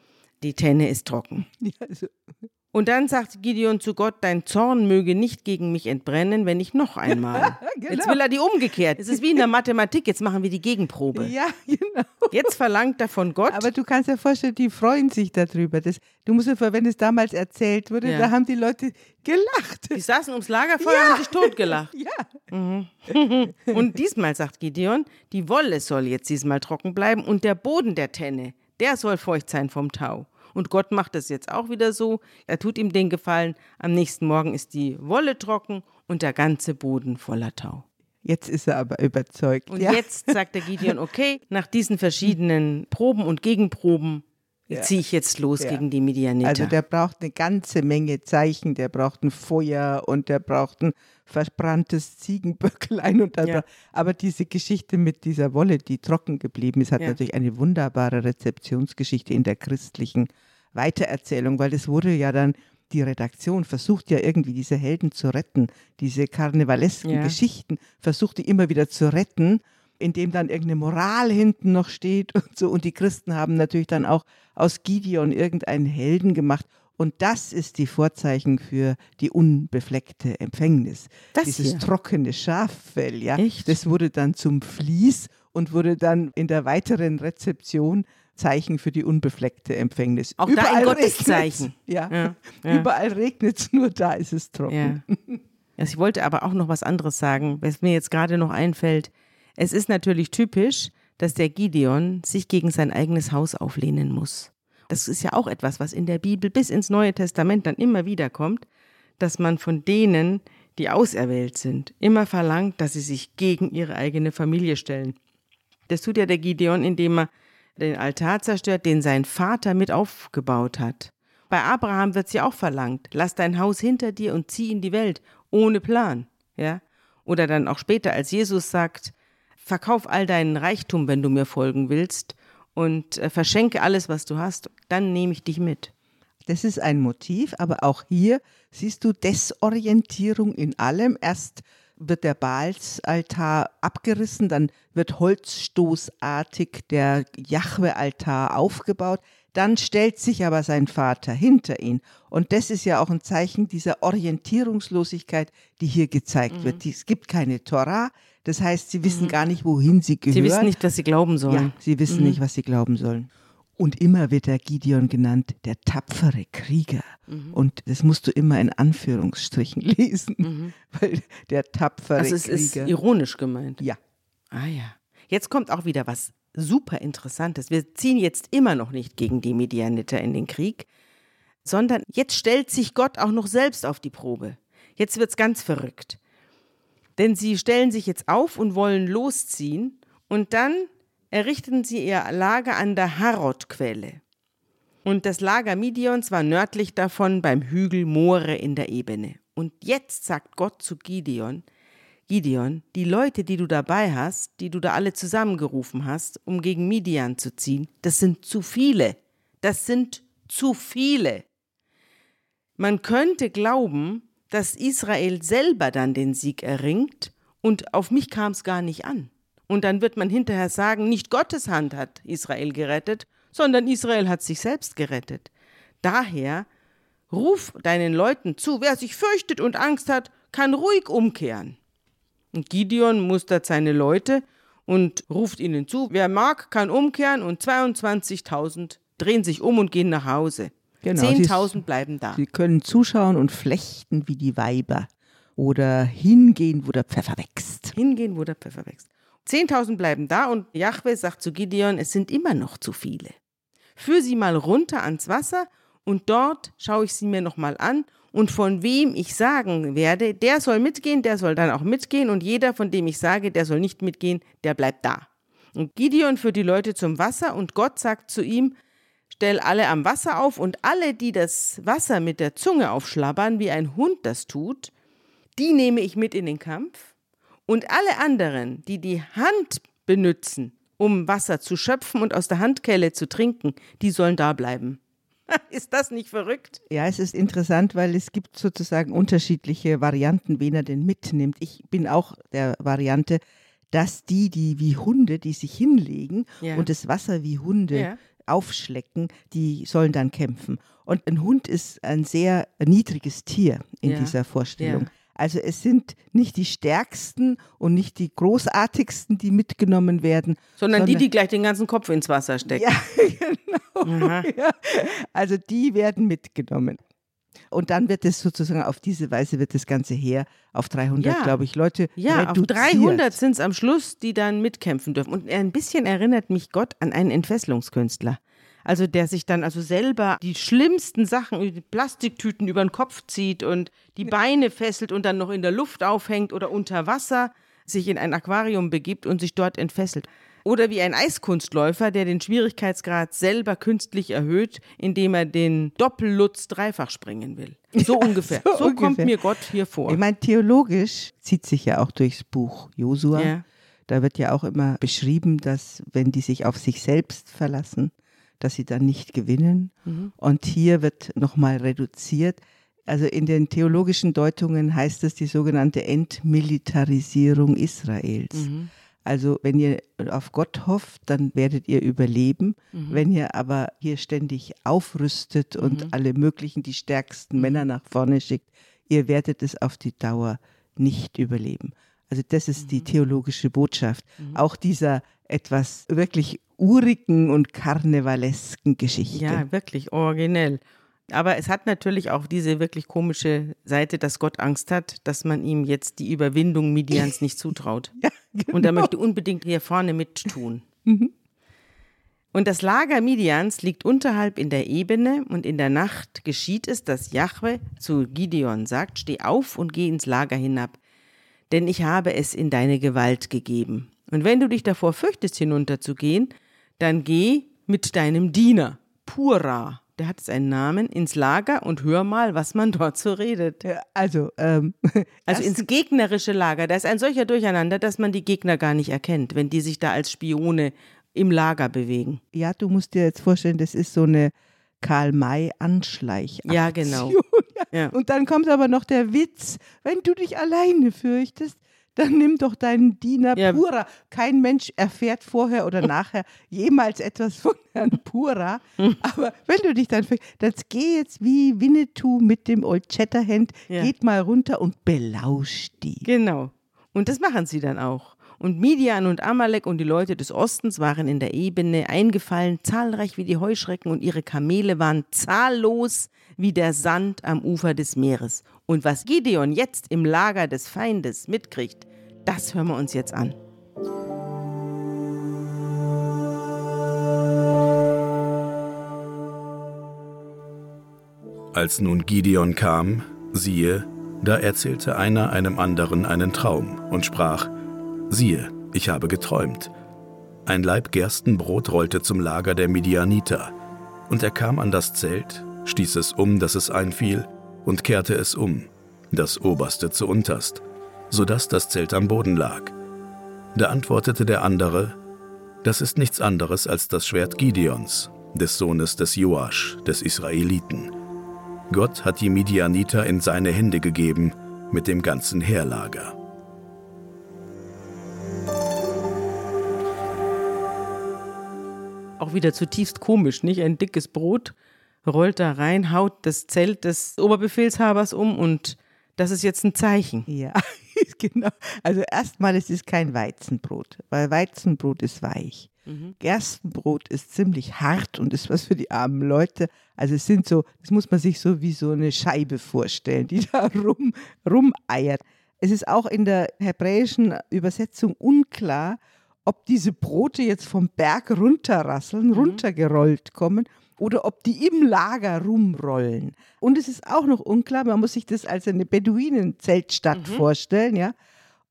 die Tenne ist trocken. ja, also, Und dann sagt Gideon zu Gott, dein Zorn möge nicht gegen mich entbrennen, wenn ich noch einmal. Genau. Jetzt will er die umgekehrt. Es ist wie in der Mathematik, jetzt machen wir die Gegenprobe. ja, genau. Jetzt verlangt er von Gott, Aber du kannst dir vorstellen, die freuen sich darüber. Das, du musst dir vor, wenn es damals erzählt wurde, Ja. da haben die Leute gelacht. die saßen ums Lagerfeuer und haben sich totgelacht. Ja, Und diesmal sagt Gideon, die Wolle soll jetzt diesmal trocken bleiben und der Boden der Tenne, der soll feucht sein vom Tau. Und Gott macht es jetzt auch wieder so. Er tut ihm den Gefallen. Am nächsten Morgen ist die Wolle trocken und der ganze Boden voller Tau. jetzt ist er aber überzeugt. Und ja. jetzt sagt der Gideon, okay, nach diesen verschiedenen Proben und Gegenproben ziehe ich jetzt los Ja. gegen die Midianiter. Also der braucht eine ganze Menge Zeichen, der braucht ein Feuer und der braucht ein verbranntes Ziegenböcklein. Und Ja. Aber diese Geschichte mit dieser Wolle, die trocken geblieben ist, hat Ja. natürlich eine wunderbare Rezeptionsgeschichte in der christlichen Weitererzählung, weil es wurde ja dann, die Redaktion versucht ja irgendwie diese Helden zu retten, diese karnevalesken Ja. Geschichten, versucht die immer wieder zu retten in dem dann irgendeine Moral hinten noch steht und so. Und die Christen haben natürlich dann auch aus Gideon irgendeinen Helden gemacht. Und das ist die Vorzeichen für die unbefleckte Empfängnis. Das Dieses hier? trockene Schaffell, ja. Echt? Das wurde dann zum Vlies und wurde dann in der weiteren Rezeption Zeichen für die unbefleckte Empfängnis. Auch da ein. Gotteszeichen. Ja. Ja, ja. Überall regnet es, nur da ist es trocken. Ja. Also ich wollte aber auch noch was anderes sagen, was mir jetzt gerade noch einfällt. Es ist natürlich typisch, dass der Gideon sich gegen sein eigenes Haus auflehnen muss. Das ist ja auch etwas, was in der Bibel bis ins Neue Testament dann immer wieder kommt, dass man von denen, die auserwählt sind, immer verlangt, dass sie sich gegen ihre eigene Familie stellen. Das tut ja der Gideon, indem er den Altar zerstört, den sein Vater mit aufgebaut hat. Bei Abraham wird es ja auch verlangt, lass dein Haus hinter dir und zieh in die Welt, ohne Plan. Ja? Oder dann auch später, als Jesus sagt, verkauf all deinen Reichtum, wenn du mir folgen willst, und äh, verschenke alles, was du hast, dann nehme ich dich mit. Das ist ein Motiv, aber auch hier siehst du Desorientierung in allem. Erst wird der Baalsaltar abgerissen, dann wird holzstoßartig der Jahwe-Altar aufgebaut. Dann stellt sich aber sein Vater hinter ihn. Und das ist ja auch ein Zeichen dieser Orientierungslosigkeit, die hier gezeigt wird. Die- Es gibt keine Torah, das heißt, sie wissen gar nicht, wohin sie gehören. Sie wissen nicht, was sie glauben Ja, sollen. sie wissen nicht, was sie glauben sollen. Und immer wird der Gideon genannt, der tapfere Krieger. Und das musst du immer in Anführungsstrichen lesen, weil der tapfere Also es ist Krieger. ironisch gemeint. ja, Ah ja. Jetzt kommt auch wieder was super Interessantes. Wir ziehen jetzt immer noch nicht gegen die Medianiter in den Krieg, sondern jetzt stellt sich Gott auch noch selbst auf die Probe. Jetzt wird's ganz verrückt. Denn sie stellen sich jetzt auf und wollen losziehen und dann errichten sie ihr Lager an der Harod-Quelle. Und das Lager Midions war nördlich davon beim Hügel More in der Ebene. Und jetzt sagt Gott zu Gideon, Gideon, die Leute, die du dabei hast, die du da alle zusammengerufen hast, um gegen Midian zu ziehen, das sind zu viele. Das sind zu viele. Man könnte glauben, dass Israel selber dann den Sieg erringt und auf mich kam es gar nicht an. Und dann wird man hinterher sagen, nicht Gottes Hand hat Israel gerettet, sondern Israel hat sich selbst gerettet. Daher ruf deinen Leuten zu, wer sich fürchtet und Angst hat, kann ruhig umkehren. Und Gideon mustert seine Leute und ruft ihnen zu, wer mag, kann umkehren und 22.000 drehen sich um und gehen nach Hause. Genau, 10.000 bleiben da. sie können zuschauen und flechten wie die Weiber oder hingehen, wo der Pfeffer wächst. Hingehen, wo der Pfeffer wächst. 10.000 bleiben da und Jahwe sagt zu Gideon, es sind immer noch zu viele. Führ sie mal runter ans Wasser und dort schaue ich sie mir nochmal an und von wem ich sagen werde, der soll mitgehen, der soll dann auch mitgehen und jeder, von dem ich sage, der soll nicht mitgehen, der bleibt da. Und Gideon führt die Leute zum Wasser und Gott sagt zu ihm, stell alle am Wasser auf und alle, die das Wasser mit der Zunge aufschlabbern, wie ein Hund das tut, die nehme ich mit in den Kampf. Und alle anderen, die die Hand benützen, um Wasser zu schöpfen und aus der Handkelle zu trinken, die sollen da bleiben. Ist das nicht verrückt? Ja, es ist interessant, weil es gibt sozusagen unterschiedliche Varianten, wen er denn mitnimmt. Ich bin auch der Variante, dass die, die wie Hunde, die sich hinlegen Ja. und das Wasser wie Hunde Ja. Aufschlecken, die sollen dann kämpfen. Und ein Hund ist ein sehr niedriges Tier in Ja. dieser Vorstellung. Ja. Also es sind nicht die stärksten und nicht die großartigsten, die mitgenommen werden, Sondern die, die gleich den ganzen Kopf ins Wasser stecken. ja, genau. Ja. Also die werden mitgenommen. Und dann wird es sozusagen auf diese Weise wird das ganze Heer auf 300, Ja. glaube ich, Leute Ja, auf reduziert. 300 sind es am Schluss, die dann mitkämpfen dürfen. Und ein bisschen erinnert mich Gott an einen Entfesselungskünstler. Also der sich dann also selber die schlimmsten Sachen, die Plastiktüten über den Kopf zieht und die Beine fesselt und dann noch in der Luft aufhängt oder unter Wasser sich in ein Aquarium begibt und sich dort entfesselt. Oder wie ein Eiskunstläufer, der den Schwierigkeitsgrad selber künstlich erhöht, indem er den Doppellutz dreifach springen will. So ungefähr. so So, kommt ungefähr. mir Gott hier vor. Ich meine, theologisch zieht sich ja auch durchs Buch Josua. Ja. Da wird ja auch immer beschrieben, dass wenn die sich auf sich selbst verlassen, dass sie dann nicht gewinnen. Mhm. Und hier wird nochmal reduziert. Also in den theologischen Deutungen heißt es die sogenannte Entmilitarisierung Israels. Mhm. Also wenn ihr auf Gott hofft, dann werdet ihr überleben. Mhm. Wenn ihr aber hier ständig aufrüstet und alle möglichen, die Mhm. stärksten Männer nach vorne schickt, ihr werdet es auf die Dauer nicht überleben. Also das ist Mhm. die theologische Botschaft. Auch dieser etwas wirklich urigen und karnevalesken Geschichte. Ja, wirklich originell. Aber es hat natürlich auch diese wirklich komische Seite, dass Gott Angst hat, dass man ihm jetzt die Überwindung Midians nicht zutraut. Ja, genau. Und er möchte unbedingt hier vorne mittun. Und das Lager Midians liegt unterhalb in der Ebene und in der Nacht geschieht es, dass Jahwe zu Gideon sagt, steh auf und geh ins Lager hinab, denn ich habe es in deine Gewalt gegeben. Und wenn du dich davor fürchtest, hinunterzugehen, dann geh mit deinem Diener, Pura, der hat seinen Namen, ins Lager und hör mal, was man dort so redet. Ja, Also, ähm, Also ins gegnerische Lager. Da ist ein solcher Durcheinander, dass man die Gegner gar nicht erkennt, wenn die sich da als Spione im Lager bewegen. ja, du musst dir jetzt vorstellen, das ist so eine Karl-May-Anschleich. Ja, genau. Ja. Und dann kommt aber noch der Witz, wenn du dich alleine fürchtest, dann nimm doch deinen Diener Ja. Pura. Kein Mensch erfährt vorher oder nachher jemals etwas von Herrn Pura. Aber wenn du dich dann fürchtest, dann geh jetzt wie Winnetou mit dem Old Shatterhand, Ja. geht mal runter und belausch die. Genau. Und das machen sie dann auch. Und Midian und Amalek und die Leute des Ostens waren in der Ebene eingefallen, zahlreich wie die Heuschrecken, und ihre Kamele waren zahllos wie der Sand am Ufer des Meeres. Und was Gideon jetzt im Lager des Feindes mitkriegt, das hören wir uns jetzt an. Als nun Gideon kam, siehe, da erzählte einer einem anderen einen Traum und sprach, siehe, ich habe geträumt. Ein Laib Gerstenbrot rollte zum Lager der Midianiter, und er kam an das Zelt, stieß es um, dass es einfiel, und kehrte es um, das oberste zu unterst, so dass das Zelt am Boden lag. Da antwortete der andere, das ist nichts anderes als das Schwert Gideons, des Sohnes des Joasch, des Israeliten. Gott hat die Midianiter in seine Hände gegeben mit dem ganzen Heerlager. Auch wieder zutiefst komisch, nicht? Ein dickes Brot rollt da rein, haut das Zelt des Oberbefehlshabers um und das ist jetzt ein Zeichen. Ja, genau. Also erstmal ist es kein Weizenbrot, weil Weizenbrot ist weich. Gerstenbrot ist ziemlich hart und ist was für die armen Leute. Also es sind so, das muss man sich so wie so eine Scheibe vorstellen, die da rum, rumeiert. Es ist auch in der hebräischen Übersetzung unklar, ob diese Brote jetzt vom Berg runterrasseln, runtergerollt kommen oder ob die im Lager rumrollen. Und es ist auch noch unklar, man muss sich das als eine Beduinenzeltstadt vorstellen, ja.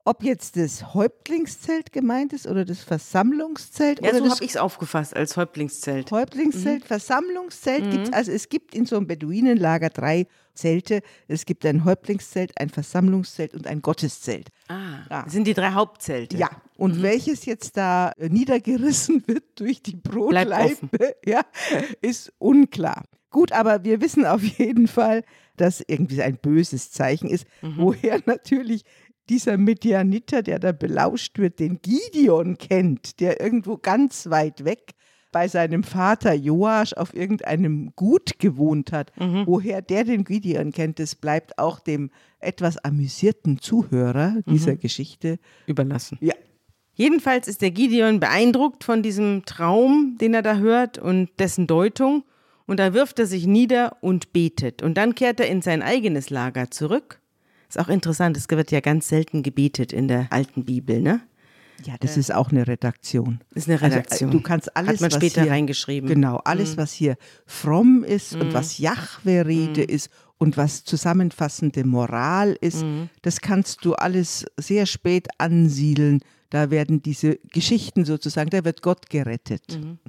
ob jetzt das Häuptlingszelt gemeint ist oder das Versammlungszelt. Ja, oder so habe ich es aufgefasst als Häuptlingszelt. Häuptlingszelt, Versammlungszelt Mhm. gibt's. Also es gibt in so einem Beduinenlager drei Zelte. Es gibt ein Häuptlingszelt, ein Versammlungszelt und ein Gotteszelt. Ah, Ja. das sind die drei Hauptzelte. Ja, und welches jetzt da äh, niedergerissen wird durch die Brotleibe, ja, ist unklar. Gut, aber wir wissen auf jeden Fall, dass irgendwie ein böses Zeichen ist, woher natürlich dieser Midianiter, der da belauscht wird, den Gideon kennt, der irgendwo ganz weit weg bei seinem Vater Joasch auf irgendeinem Gut gewohnt hat. Woher der den Gideon kennt, das bleibt auch dem etwas amüsierten Zuhörer dieser Geschichte Überlassen. ja, Jedenfalls ist der Gideon beeindruckt von diesem Traum, den er da hört und dessen Deutung. Und da wirft er sich nieder und betet. Und dann kehrt er in sein eigenes Lager zurück. Ist auch interessant, es wird ja ganz selten gebetet in der alten Bibel, ne? Ja, das ist auch eine Redaktion. Ist eine Also, äh, Redaktion. du kannst alles, Hat man was später hier, reingeschrieben. Mhm. Genau, alles, was hier fromm ist und was Jahwe-Rede ist und was zusammenfassende Moral ist, Mhm. das kannst du alles sehr spät ansiedeln. Da werden diese Geschichten sozusagen, da wird Gott gerettet. Mhm.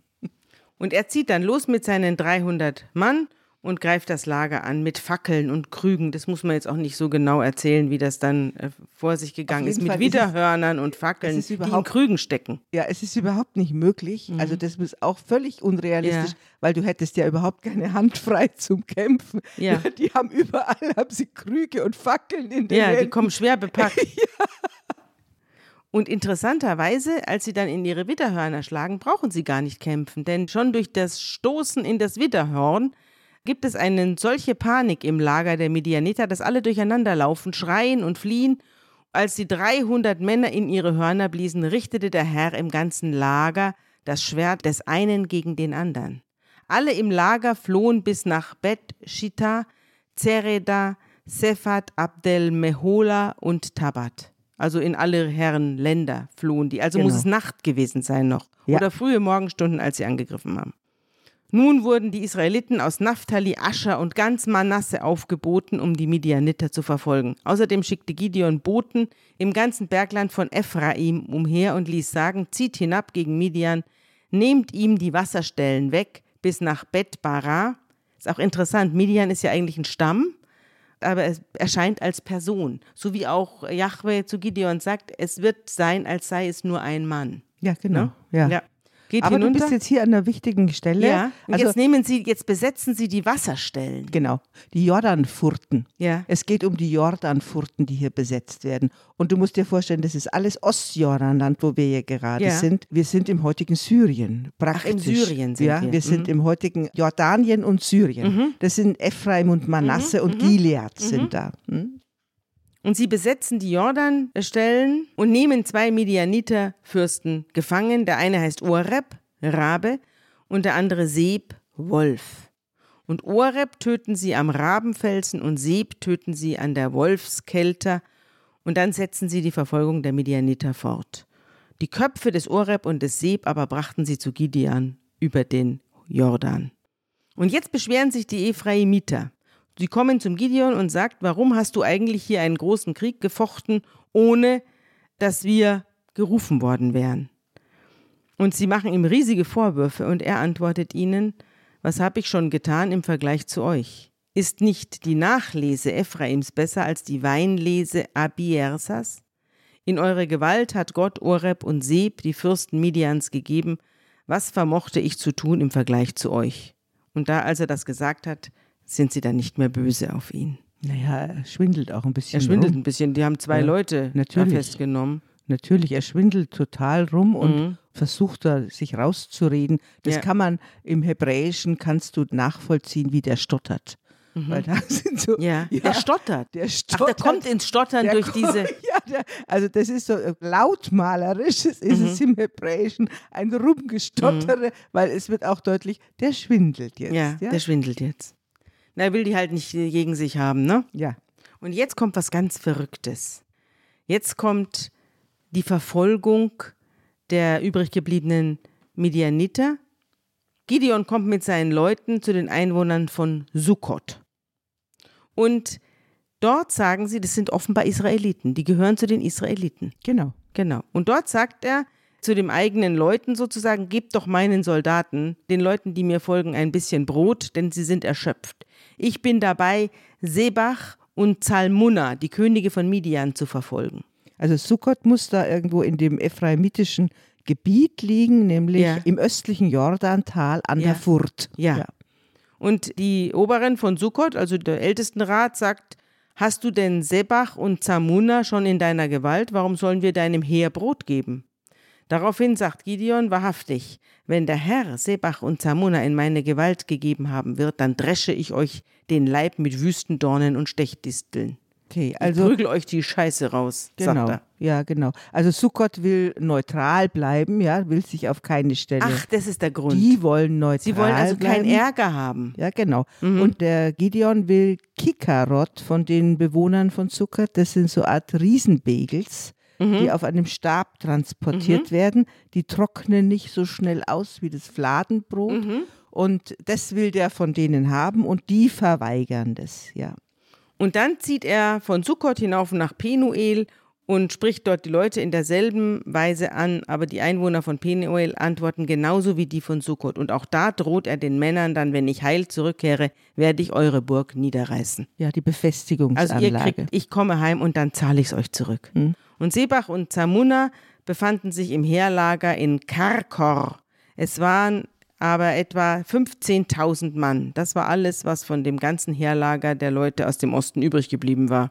Und er zieht dann los mit seinen 300 Mann und greift das Lager an mit Fackeln und Krügen. Das muss man jetzt auch nicht so genau erzählen, wie das dann äh, vor sich gegangen ist. Mit Fall ist Widerhörnern und Fackeln, die in Krügen stecken. Ja, es ist überhaupt nicht möglich. Also das ist auch völlig unrealistisch, Mhm. Ja. weil du hättest ja überhaupt keine Hand frei zum Kämpfen. Ja. Die haben überall haben sie Krüge und Fackeln in den Ja, die Händen. kommen schwer bepackt. Und interessanterweise, als sie dann in ihre Widderhörner schlagen, brauchen sie gar nicht kämpfen, denn schon durch das Stoßen in das Widderhorn gibt es eine solche Panik im Lager der Midianiter, dass alle durcheinander laufen, schreien und fliehen. Als die 300 Männer in ihre Hörner bliesen, richtete der Herr im ganzen Lager das Schwert des einen gegen den anderen. Alle im Lager flohen bis nach Bet Shita, Zereda, Sefat, Abdel Mehola und Tabat. Also in alle Herren Länder flohen die. Also muss Genau. es Nacht gewesen sein noch. Ja. Oder frühe Morgenstunden, als sie angegriffen haben. Nun wurden die Israeliten aus Naphtali, Ascher und ganz Manasse aufgeboten, um die Midianiter zu verfolgen. Außerdem schickte Gideon Boten im ganzen Bergland von Ephraim umher und ließ sagen, zieht hinab gegen Midian, nehmt ihm die Wasserstellen weg bis nach Bet Bara. Ist auch interessant, Midian ist ja eigentlich ein Stamm, aber es erscheint als Person. So wie auch Jahwe zu Gideon sagt, es wird sein, als sei es nur ein Mann. Ja, genau. Ne? Ja. Geht Aber hinunter. du bist jetzt hier an einer wichtigen Stelle. Ja, und also, jetzt nehmen Sie, jetzt besetzen Sie die Wasserstellen. genau, die Jordanfurten. Ja. Es geht um die Jordanfurten, die hier besetzt werden. Und du musst dir vorstellen, das ist alles Ostjordanland, wo wir hier gerade Ja. sind. Wir sind im heutigen Syrien. Praktisch. im Syrien sind ja, wir. Mhm. wir. sind im heutigen Jordanien und Syrien. Das sind Ephraim und Manasse und Gilead sind da. Hm? Und sie besetzen die Jordanstellen und nehmen zwei Midianiter-Fürsten gefangen. Der eine heißt Oreb, Rabe, und der andere Seb, Wolf. Und Oreb töten sie am Rabenfelsen und Seb töten sie an der Wolfskelter. Und dann setzen sie die Verfolgung der Midianiter fort. Die Köpfe des Oreb und des Seb aber brachten sie zu Gideon über den Jordan. Und jetzt beschweren sich die Ephraimiter. Sie kommen zum Gideon und sagt, warum hast du eigentlich hier einen großen Krieg gefochten, ohne dass wir gerufen worden wären? Und sie machen ihm riesige Vorwürfe und er antwortet ihnen, was habe ich schon getan im Vergleich zu euch? Ist nicht die Nachlese Ephraims besser als die Weinlese Abiersas? In eure Gewalt hat Gott Oreb und Seb, die Fürsten Midians, gegeben. Was vermochte ich zu tun im Vergleich zu euch? Und da, als er das gesagt hat, sind sie dann nicht mehr böse auf ihn. Naja, er schwindelt auch ein bisschen. Er schwindelt rum. ein bisschen. Die haben zwei Ja, Leute festgenommen. Natürlich, er schwindelt total rum und versucht da sich rauszureden. Das Mhm. Ja. kann man im Hebräischen kannst du nachvollziehen, wie der stottert. Weil da sind so Mhm. Ja, der stottert. Der Ach, stottert. der kommt ins Stottern Der durch kommt- diese. Ja, der, also das ist so äh, lautmalerisch, es ist es im Hebräischen ein Rumgestottere, weil es wird auch deutlich, der schwindelt jetzt. Ja, Ja, der schwindelt jetzt. Na, er will die halt nicht gegen sich haben, ne? ja. Und jetzt kommt was ganz Verrücktes. Jetzt kommt die Verfolgung der übrig gebliebenen Midianiter. Gideon kommt mit seinen Leuten zu den Einwohnern von Sukkot. Und dort sagen sie, das sind offenbar Israeliten, die gehören zu den Israeliten. Genau. Genau. Und dort sagt er zu den eigenen Leuten sozusagen, gebt doch meinen Soldaten, den Leuten, die mir folgen, ein bisschen Brot, denn sie sind erschöpft. Ich bin dabei, Sebach und Zalmunna, die Könige von Midian, zu verfolgen. Also Sukkot muss da irgendwo in dem ephraemitischen Gebiet liegen, nämlich Ja. im östlichen Jordantal an Ja. der Furt. Ja. Und die Oberin von Sukkot, also der Ältestenrat, sagt, hast du denn Sebach und Zamuna schon in deiner Gewalt? Warum sollen wir deinem Heer Brot geben? Daraufhin sagt Gideon wahrhaftig, wenn der Herr Sebach und Zamuna in meine Gewalt gegeben haben wird, dann dresche ich euch den Leib mit Wüstendornen und Stechdisteln. Okay, Ich also prügel euch die Scheiße raus, genau. sagt er. Ja, genau. Also Sukkot will neutral bleiben, ja, will sich auf keine Stelle. Ach, das ist der Grund. die wollen neutral Sie wollen also bleiben. keinen Ärger haben. Ja, genau. Mhm. Und der Gideon will Kikarot von den Bewohnern von Sukkot, das sind so Art Riesenbegels, Mhm. die auf einem Stab transportiert werden. Die trocknen nicht so schnell aus wie das Fladenbrot. Mhm. Und das will der von denen haben und die verweigern das, ja. Und dann zieht er von Sukkot hinauf nach Penuel und spricht dort die Leute in derselben Weise an, aber die Einwohner von Penuel antworten genauso wie die von Sukkot. Und auch da droht er den Männern dann, wenn ich heil zurückkehre, werde ich eure Burg niederreißen. Ja, die Also Befestigungsanlage. ihr kriegt, ich komme heim und dann zahle ich es euch zurück. Und Sebach und Zamuna befanden sich im Heerlager in Karkor. Es waren aber etwa 15.000 Mann. Das war alles, was von dem ganzen Heerlager der Leute aus dem Osten übrig geblieben war.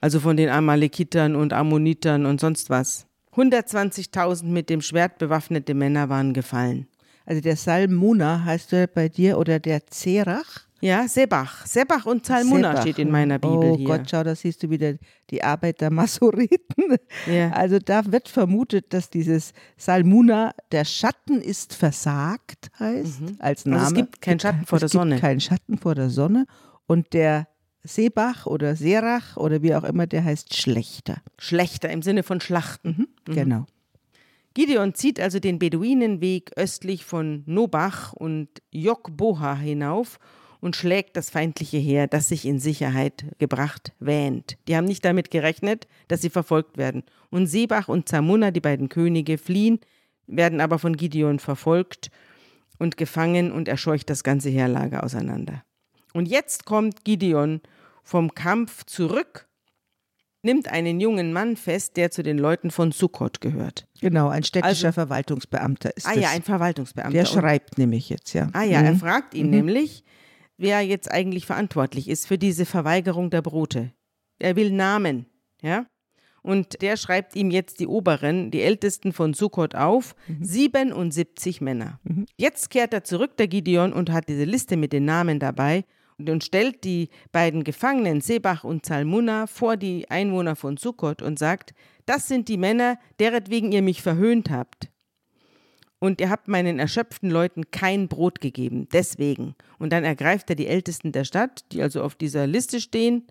Also von den Amalekitern und Ammonitern und sonst was. 120.000 mit dem Schwert bewaffnete Männer waren gefallen. also der Salmuna heißt der bei dir oder der Zerach? Ja, Sebach. Sebach und Zalmunna Sebach. steht in meiner Bibel oh hier. Gott, schau, da siehst du wieder die Arbeit der Masoreten. Ja. Also da wird vermutet, dass dieses Salmuna, der Schatten ist versagt, heißt als Name. Also es gibt keinen Schatten vor es der gibt Sonne. keinen Schatten vor der Sonne. Und der Sebach oder Serach oder wie auch immer, der heißt Schlechter. Schlechter im Sinne von Schlachten. Genau. Gideon zieht also den Beduinenweg östlich von Nobach und Jokboha hinauf und schlägt das feindliche Heer, das sich in Sicherheit gebracht wähnt. Die haben nicht damit gerechnet, dass sie verfolgt werden. Und Sebach und Zamuna, die beiden Könige, fliehen, werden aber von Gideon verfolgt und gefangen und er scheucht das ganze Heerlager auseinander. Und jetzt kommt Gideon vom Kampf zurück, nimmt einen jungen Mann fest, der zu den Leuten von Sukkot gehört. Genau, ein städtischer Also- Verwaltungsbeamter ist Ah das. ja, ein Verwaltungsbeamter. der schreibt nämlich jetzt, ja. Ah ja, er Mhm. fragt ihn nämlich, wer jetzt eigentlich verantwortlich ist für diese Verweigerung der Brote. Er will Namen, ja? Und der schreibt ihm jetzt die Oberen, die Ältesten von Sukkot auf, 77 Männer. Jetzt kehrt er zurück, der Gideon, und hat diese Liste mit den Namen dabei und, und stellt die beiden Gefangenen, Sebach und Zalmunna, vor die Einwohner von Sukkot und sagt, das sind die Männer, deretwegen ihr mich verhöhnt habt. Und ihr habt meinen erschöpften Leuten kein Brot gegeben, deswegen. Und dann ergreift er die Ältesten der Stadt, die also auf dieser Liste stehen,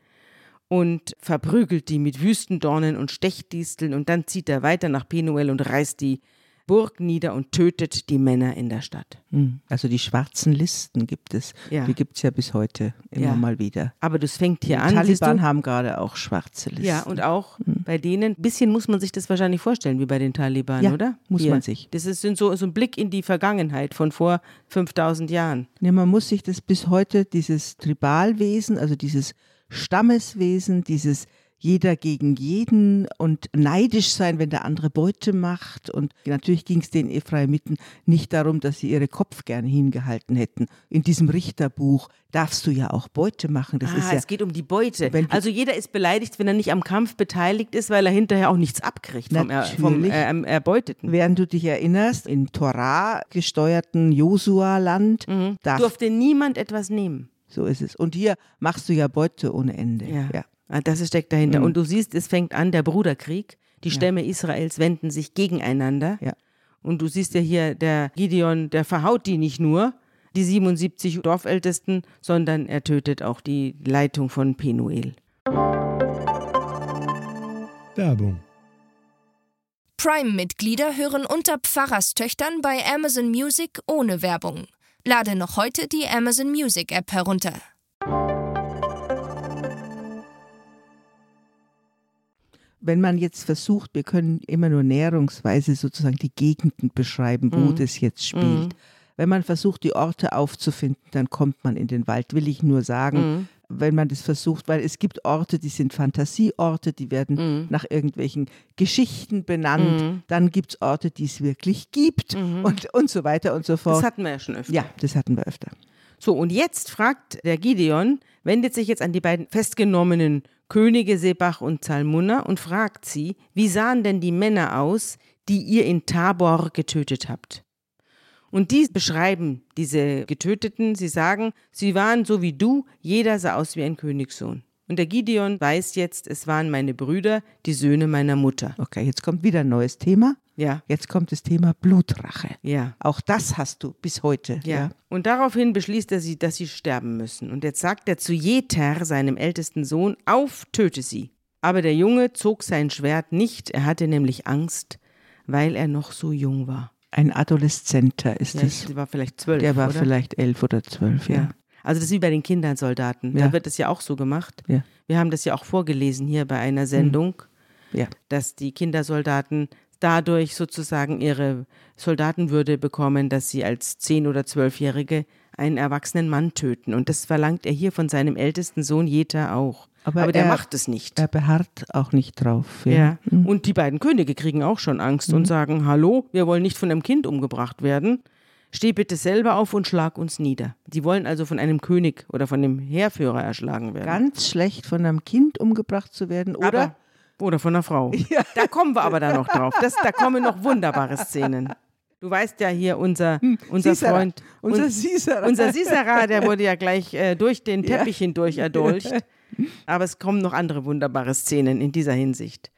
und verprügelt die mit Wüstendornen und Stechdisteln. Und dann zieht er weiter nach Penuel und reißt die Burg nieder und tötet die Männer in der Stadt. Mhm. Also die schwarzen Listen gibt es. Ja. Die gibt es ja bis heute immer Ja. mal wieder. Aber das fängt hier Die an. siehst Taliban haben gerade auch schwarze Listen. Ja, und auch bei denen, ein bisschen muss man sich das wahrscheinlich vorstellen, wie bei den Taliban, Ja, oder? muss Hier. man sich. Das ist so, so ein Blick in die Vergangenheit von vor 5000 Jahren. Nee, man muss sich das bis heute, dieses Tribalwesen, also dieses Stammeswesen, dieses jeder gegen jeden und neidisch sein, wenn der andere Beute macht. Und natürlich ging es den Ephraimiten nicht darum, dass sie ihre Kopf gerne hingehalten hätten. In diesem Richterbuch darfst du ja auch Beute machen. Das ah, ist ja es geht um die Beute. Also jeder ist beleidigt, wenn er nicht am Kampf beteiligt ist, weil er hinterher auch nichts abkriegt vom, er, vom Natürlich. äh, Erbeuteten. Während du dich erinnerst, im Torah gesteuerten Josua-Land, darf, Durfte niemand etwas nehmen. so ist es. Und hier machst du ja Beute ohne Ende. Ja. ja. Ah, Das steckt dahinter. Und du siehst, es fängt an, der Bruderkrieg. Die Stämme Israels wenden sich gegeneinander. Ja. Und du siehst ja hier, der Gideon, der verhaut die nicht nur, die 77 Dorfältesten, sondern er tötet auch die Leitung von Penuel. Werbung. Prime-Mitglieder hören unter Pfarrerstöchtern bei Amazon Music ohne Werbung. Lade noch heute die Amazon Music App herunter. Wenn man jetzt versucht, wir können immer nur näherungsweise sozusagen die Gegenden beschreiben, wo Mhm. das jetzt spielt. Mhm. Wenn man versucht, die Orte aufzufinden, dann kommt man in den Wald, will ich nur sagen. Mhm. Wenn man das versucht, weil es gibt Orte, die sind Fantasieorte, die werden Mhm. nach irgendwelchen Geschichten benannt. Mhm. Dann gibt es Orte, die es wirklich gibt Mhm. und, und so weiter und so Das fort. hatten wir ja schon öfter. ja, das hatten wir öfter. So, und jetzt fragt der Gideon, wendet sich jetzt an die beiden festgenommenen Könige Sebach und Zalmunna und fragt sie, wie sahen denn die Männer aus, die ihr in Tabor getötet habt? Und die beschreiben diese Getöteten, sie sagen, sie waren so wie du, jeder sah aus wie ein Königssohn. Und der Gideon weiß jetzt, es waren meine Brüder, die Söhne meiner Mutter. Okay, jetzt kommt wieder ein neues Thema. Ja, Jetzt kommt das Thema Blutrache. ja. Auch das hast du bis heute. Ja. Und daraufhin beschließt er sie, dass sie sterben müssen. Und jetzt sagt er zu Jeter, seinem ältesten Sohn, auf, töte sie. Aber der Junge zog sein Schwert nicht, er hatte nämlich Angst, weil er noch so jung war. Ein Adoleszenter ist Ja, es. der war vielleicht zwölf. Der war oder? vielleicht elf oder zwölf, ja. Ja. Also das ist wie bei den Kindersoldaten. Ja. Da wird das ja auch so gemacht. Ja. Wir haben das ja auch vorgelesen hier bei einer Sendung, Ja. dass die Kindersoldaten dadurch sozusagen ihre Soldatenwürde bekommen, dass sie als zehn- oder zwölfjährige einen erwachsenen Mann töten. Und das verlangt er hier von seinem ältesten Sohn Jeta auch. Aber Aber, der er- macht es nicht. Er beharrt auch nicht drauf. ja. Mhm. Und die beiden Könige kriegen auch schon Angst und sagen, hallo, wir wollen nicht von einem Kind umgebracht werden. Steh bitte selber auf und schlag uns nieder. Die wollen also von einem König oder von dem Heerführer erschlagen werden. Ganz schlecht von einem Kind umgebracht zu werden oder aber, oder von einer Frau. Da kommen wir aber dann noch drauf. Das, da kommen noch wunderbare Szenen. Du weißt ja hier, unser, unser Sisera. Freund, unser un- Sisera. unser Sisera, der wurde ja gleich äh, durch den Teppich hindurch erdolcht. Aber es kommen noch andere wunderbare Szenen in dieser Hinsicht.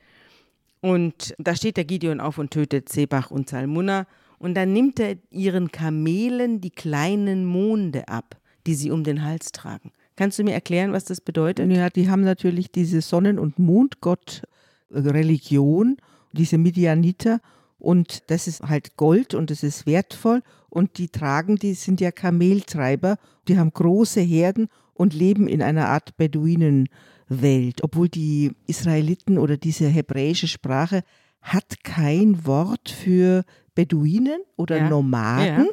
Und da steht der Gideon auf und tötet Sebach und Salmunna. Und dann nimmt er ihren Kamelen die kleinen Monde ab, die sie um den Hals tragen. Kannst du mir erklären, was das bedeutet? Ja, die haben natürlich diese Sonnen- und Mondgott-Religion, diese Midianiter. Und das ist halt Gold und das ist wertvoll. Und die tragen, die sind ja Kameltreiber. Die haben große Herden und leben in einer Art Beduinenwelt. Obwohl die Israeliten oder diese hebräische Sprache hat kein Wort für Beduinen oder Ja. Nomaden, Ja.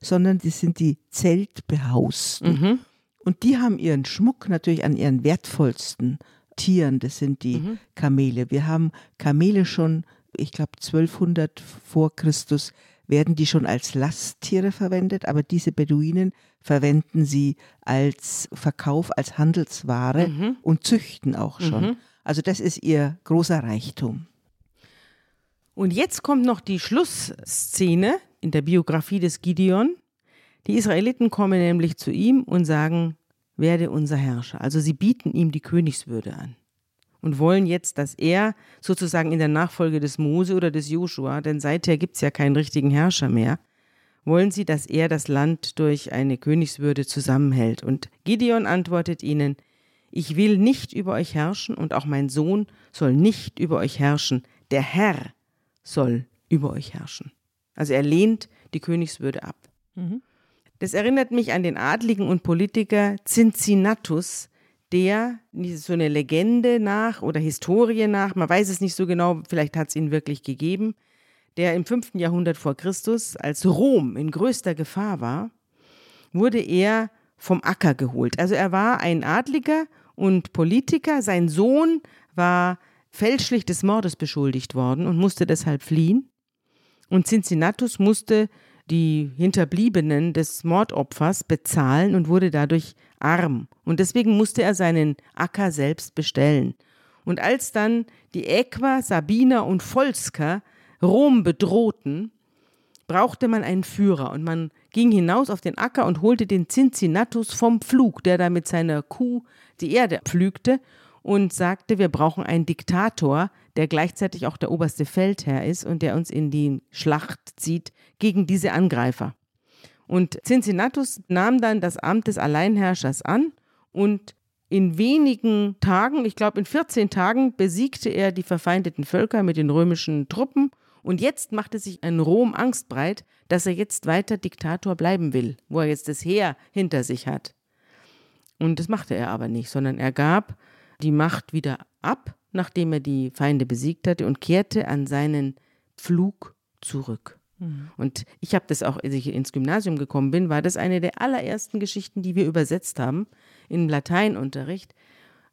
sondern die sind die Zeltbehausten. Mhm. Und die haben ihren Schmuck natürlich an ihren wertvollsten Tieren, das sind die Mhm. Kamele. Wir haben Kamele schon, ich glaube 1200 vor Christus, werden die schon als Lasttiere verwendet, aber diese Beduinen verwenden sie als Verkauf, als Handelsware Mhm. und züchten auch schon. Also das ist ihr großer Reichtum. Und jetzt kommt noch die Schlussszene in der Biografie des Gideon. Die Israeliten kommen nämlich zu ihm und sagen, werde unser Herrscher. Also sie bieten ihm die Königswürde an und wollen jetzt, dass er sozusagen in der Nachfolge des Mose oder des Joshua, denn seither gibt es ja keinen richtigen Herrscher mehr, wollen sie, dass er das Land durch eine Königswürde zusammenhält. Und Gideon antwortet ihnen, ich will nicht über euch herrschen und auch mein Sohn soll nicht über euch herrschen. Der Herr soll über euch herrschen. Also er lehnt die Königswürde ab. Das erinnert mich an den Adligen und Politiker Cincinnatus, der so eine Legende nach oder Historie nach, man weiß es nicht so genau, vielleicht hat es ihn wirklich gegeben, der im 5. Jahrhundert vor Christus, als Rom in größter Gefahr war, wurde er vom Acker geholt. Also er war ein Adliger und Politiker, sein Sohn war fälschlich des Mordes beschuldigt worden und musste deshalb fliehen. Und Cincinnatus musste die Hinterbliebenen des Mordopfers bezahlen und wurde dadurch arm. Und deswegen musste er seinen Acker selbst bestellen. Und als dann die Äquer, Sabiner und Volsker Rom bedrohten, brauchte man einen Führer und man ging hinaus auf den Acker und holte den Cincinnatus vom Pflug, der da mit seiner Kuh die Erde pflügte und sagte, wir brauchen einen Diktator, der gleichzeitig auch der oberste Feldherr ist und der uns in die Schlacht zieht gegen diese Angreifer. Und Cincinnatus nahm dann das Amt des Alleinherrschers an und in wenigen Tagen, ich glaube in 14 Tagen, besiegte er die verfeindeten Völker mit den römischen Truppen und jetzt machte sich ein Rom angstbreit, dass er jetzt weiter Diktator bleiben will, wo er jetzt das Heer hinter sich hat. Und das machte er aber nicht, sondern er gab die Macht wieder ab nachdem er die Feinde besiegt hatte, und kehrte an seinen Pflug zurück. Mhm. Und ich habe das auch, als ich ins Gymnasium gekommen bin, war das eine der allerersten Geschichten, die wir übersetzt haben im Lateinunterricht.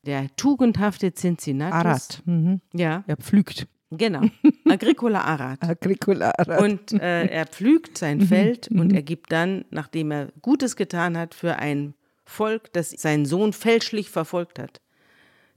Der tugendhafte Cincinnatus. Arad. Mhm. Ja. Er pflügt. Genau. Agricola Arad. Agricola Arad. Und äh, er pflügt sein Mhm. Feld und er gibt dann, nachdem er Gutes getan hat für ein Volk, das seinen Sohn fälschlich verfolgt hat,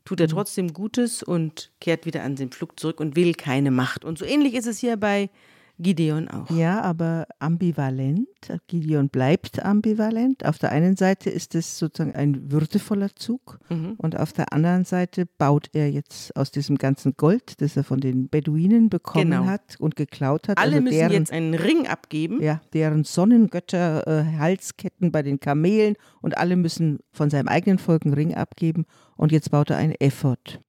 tut Mhm. er trotzdem Gutes und kehrt wieder an den Pflug zurück und will keine Macht. Und so ähnlich ist es hier bei Gideon auch. Ja, aber ambivalent. Gideon bleibt ambivalent. Auf der einen Seite ist es sozusagen ein würdevoller Zug Mhm. und auf der anderen Seite baut er jetzt aus diesem ganzen Gold, das er von den Beduinen bekommen Genau. hat und geklaut hat, Alle also müssen deren, jetzt einen Ring abgeben. ja, deren Sonnengötter, äh, Halsketten bei den Kamelen und alle müssen von seinem eigenen Volk einen Ring abgeben und jetzt baut er einen Ephod.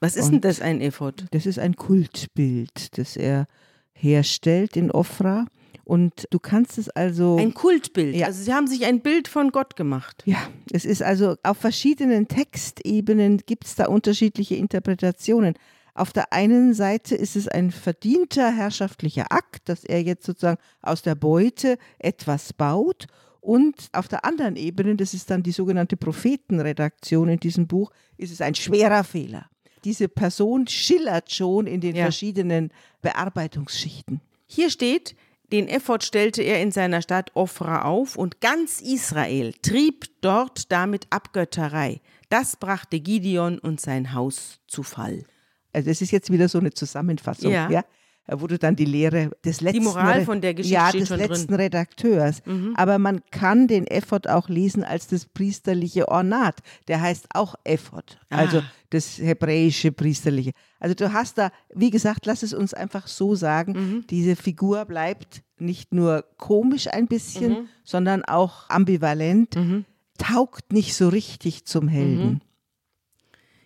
Was ist Und- denn das, ein Ephod? Das ist ein Kultbild, das er herstellt in Ofra. Und du kannst es also. Ein Kultbild. Ja. Also sie haben sich ein Bild von Gott gemacht. ja, es ist also auf verschiedenen Textebenen gibt es da unterschiedliche Interpretationen. Auf der einen Seite ist es ein verdienter herrschaftlicher Akt, dass er jetzt sozusagen aus der Beute etwas baut. Und auf der anderen Ebene, das ist dann die sogenannte Prophetenredaktion in diesem Buch, ist es ein schwerer Fehler. Diese Person schillert schon in den Ja. verschiedenen Bearbeitungsschichten. Hier steht, den Ephod stellte er in seiner Stadt Ofra auf und ganz Israel trieb dort damit Abgötterei. Das brachte Gideon und sein Haus zu Fall. Also es ist jetzt wieder so eine Zusammenfassung, Ja. ja. Wo du dann die Lehre des letzten Moral Re- von der Geschichte ja, des letzten drin. Mhm. Redakteurs. Aber man kann den Ephod auch lesen als das priesterliche Ornat. Der heißt auch Ephod, also Ah. das hebräische priesterliche. Also du hast da, wie gesagt, lass es uns einfach so sagen, Mhm. diese Figur bleibt nicht nur komisch ein bisschen, Mhm. sondern auch ambivalent, taugt nicht so richtig zum Helden. Mhm.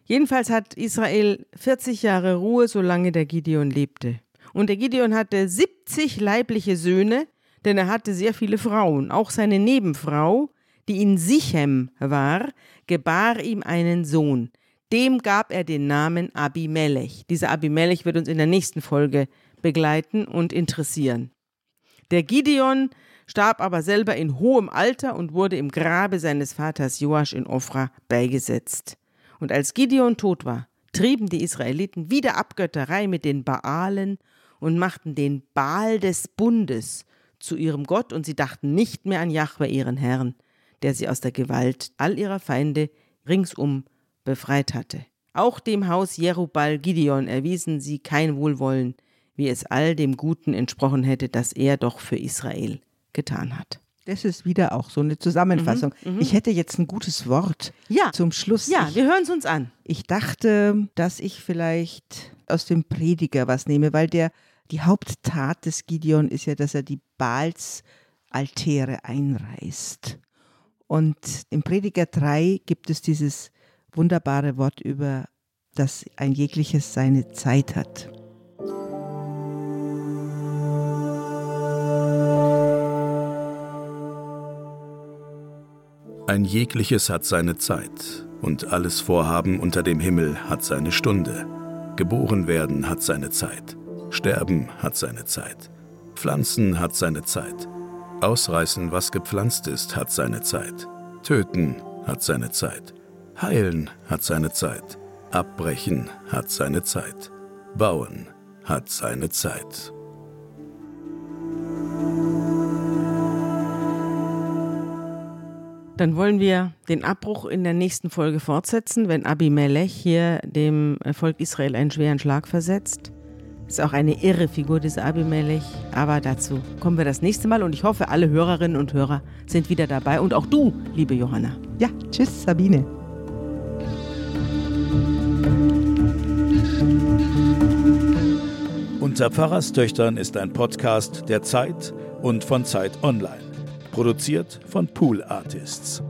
Jedenfalls hat Israel 40 Jahre Ruhe, solange der Gideon lebte. Und der Gideon hatte 70 leibliche Söhne, denn er hatte sehr viele Frauen. Auch seine Nebenfrau, die in Sichem war, gebar ihm einen Sohn. Dem gab er den Namen Abimelech. Dieser Abimelech wird uns in der nächsten Folge begleiten und interessieren. Der Gideon starb aber selber in hohem Alter und wurde im Grabe seines Vaters Joasch in Ofra beigesetzt. Und als Gideon tot war, trieben die Israeliten wieder Abgötterei mit den Baalen und machten den Baal des Bundes zu ihrem Gott und sie dachten nicht mehr an Jahwe, ihren Herrn, der sie aus der Gewalt all ihrer Feinde ringsum befreit hatte. Auch dem Haus Jerubal Gideon erwiesen sie kein Wohlwollen, wie es all dem Guten entsprochen hätte, das er doch für Israel getan hat. Das ist wieder auch so eine Zusammenfassung. Ich hätte jetzt ein gutes Wort Mhm, Ja. zum Schluss. Ja, ich, wir hören es uns an. ich dachte, dass ich vielleicht aus dem Prediger was nehme, weil der die Haupttat des Gideon ist ja, dass er die Baals Altäre einreißt. Und im Prediger 3 gibt es dieses wunderbare Wort über, dass ein jegliches seine Zeit hat. Ein jegliches hat seine Zeit, und alles Vorhaben unter dem Himmel hat seine Stunde. Geboren werden hat seine Zeit, sterben hat seine Zeit, pflanzen hat seine Zeit, ausreißen, was gepflanzt ist, hat seine Zeit, töten hat seine Zeit, heilen hat seine Zeit, abbrechen hat seine Zeit, bauen hat seine Zeit. Dann wollen wir den Abbruch in der nächsten Folge fortsetzen, wenn Abimelech hier dem Volk Israel einen schweren Schlag versetzt. Ist auch eine irre Figur, dieser Abimelech. Aber dazu kommen wir das nächste Mal und ich hoffe, alle Hörerinnen und Hörer sind wieder dabei und auch du, liebe Johanna. Ja, tschüss, Sabine. Unter Pfarrerstöchtern ist ein Podcast der Zeit und von Zeit Online. Produziert von Pool Artists.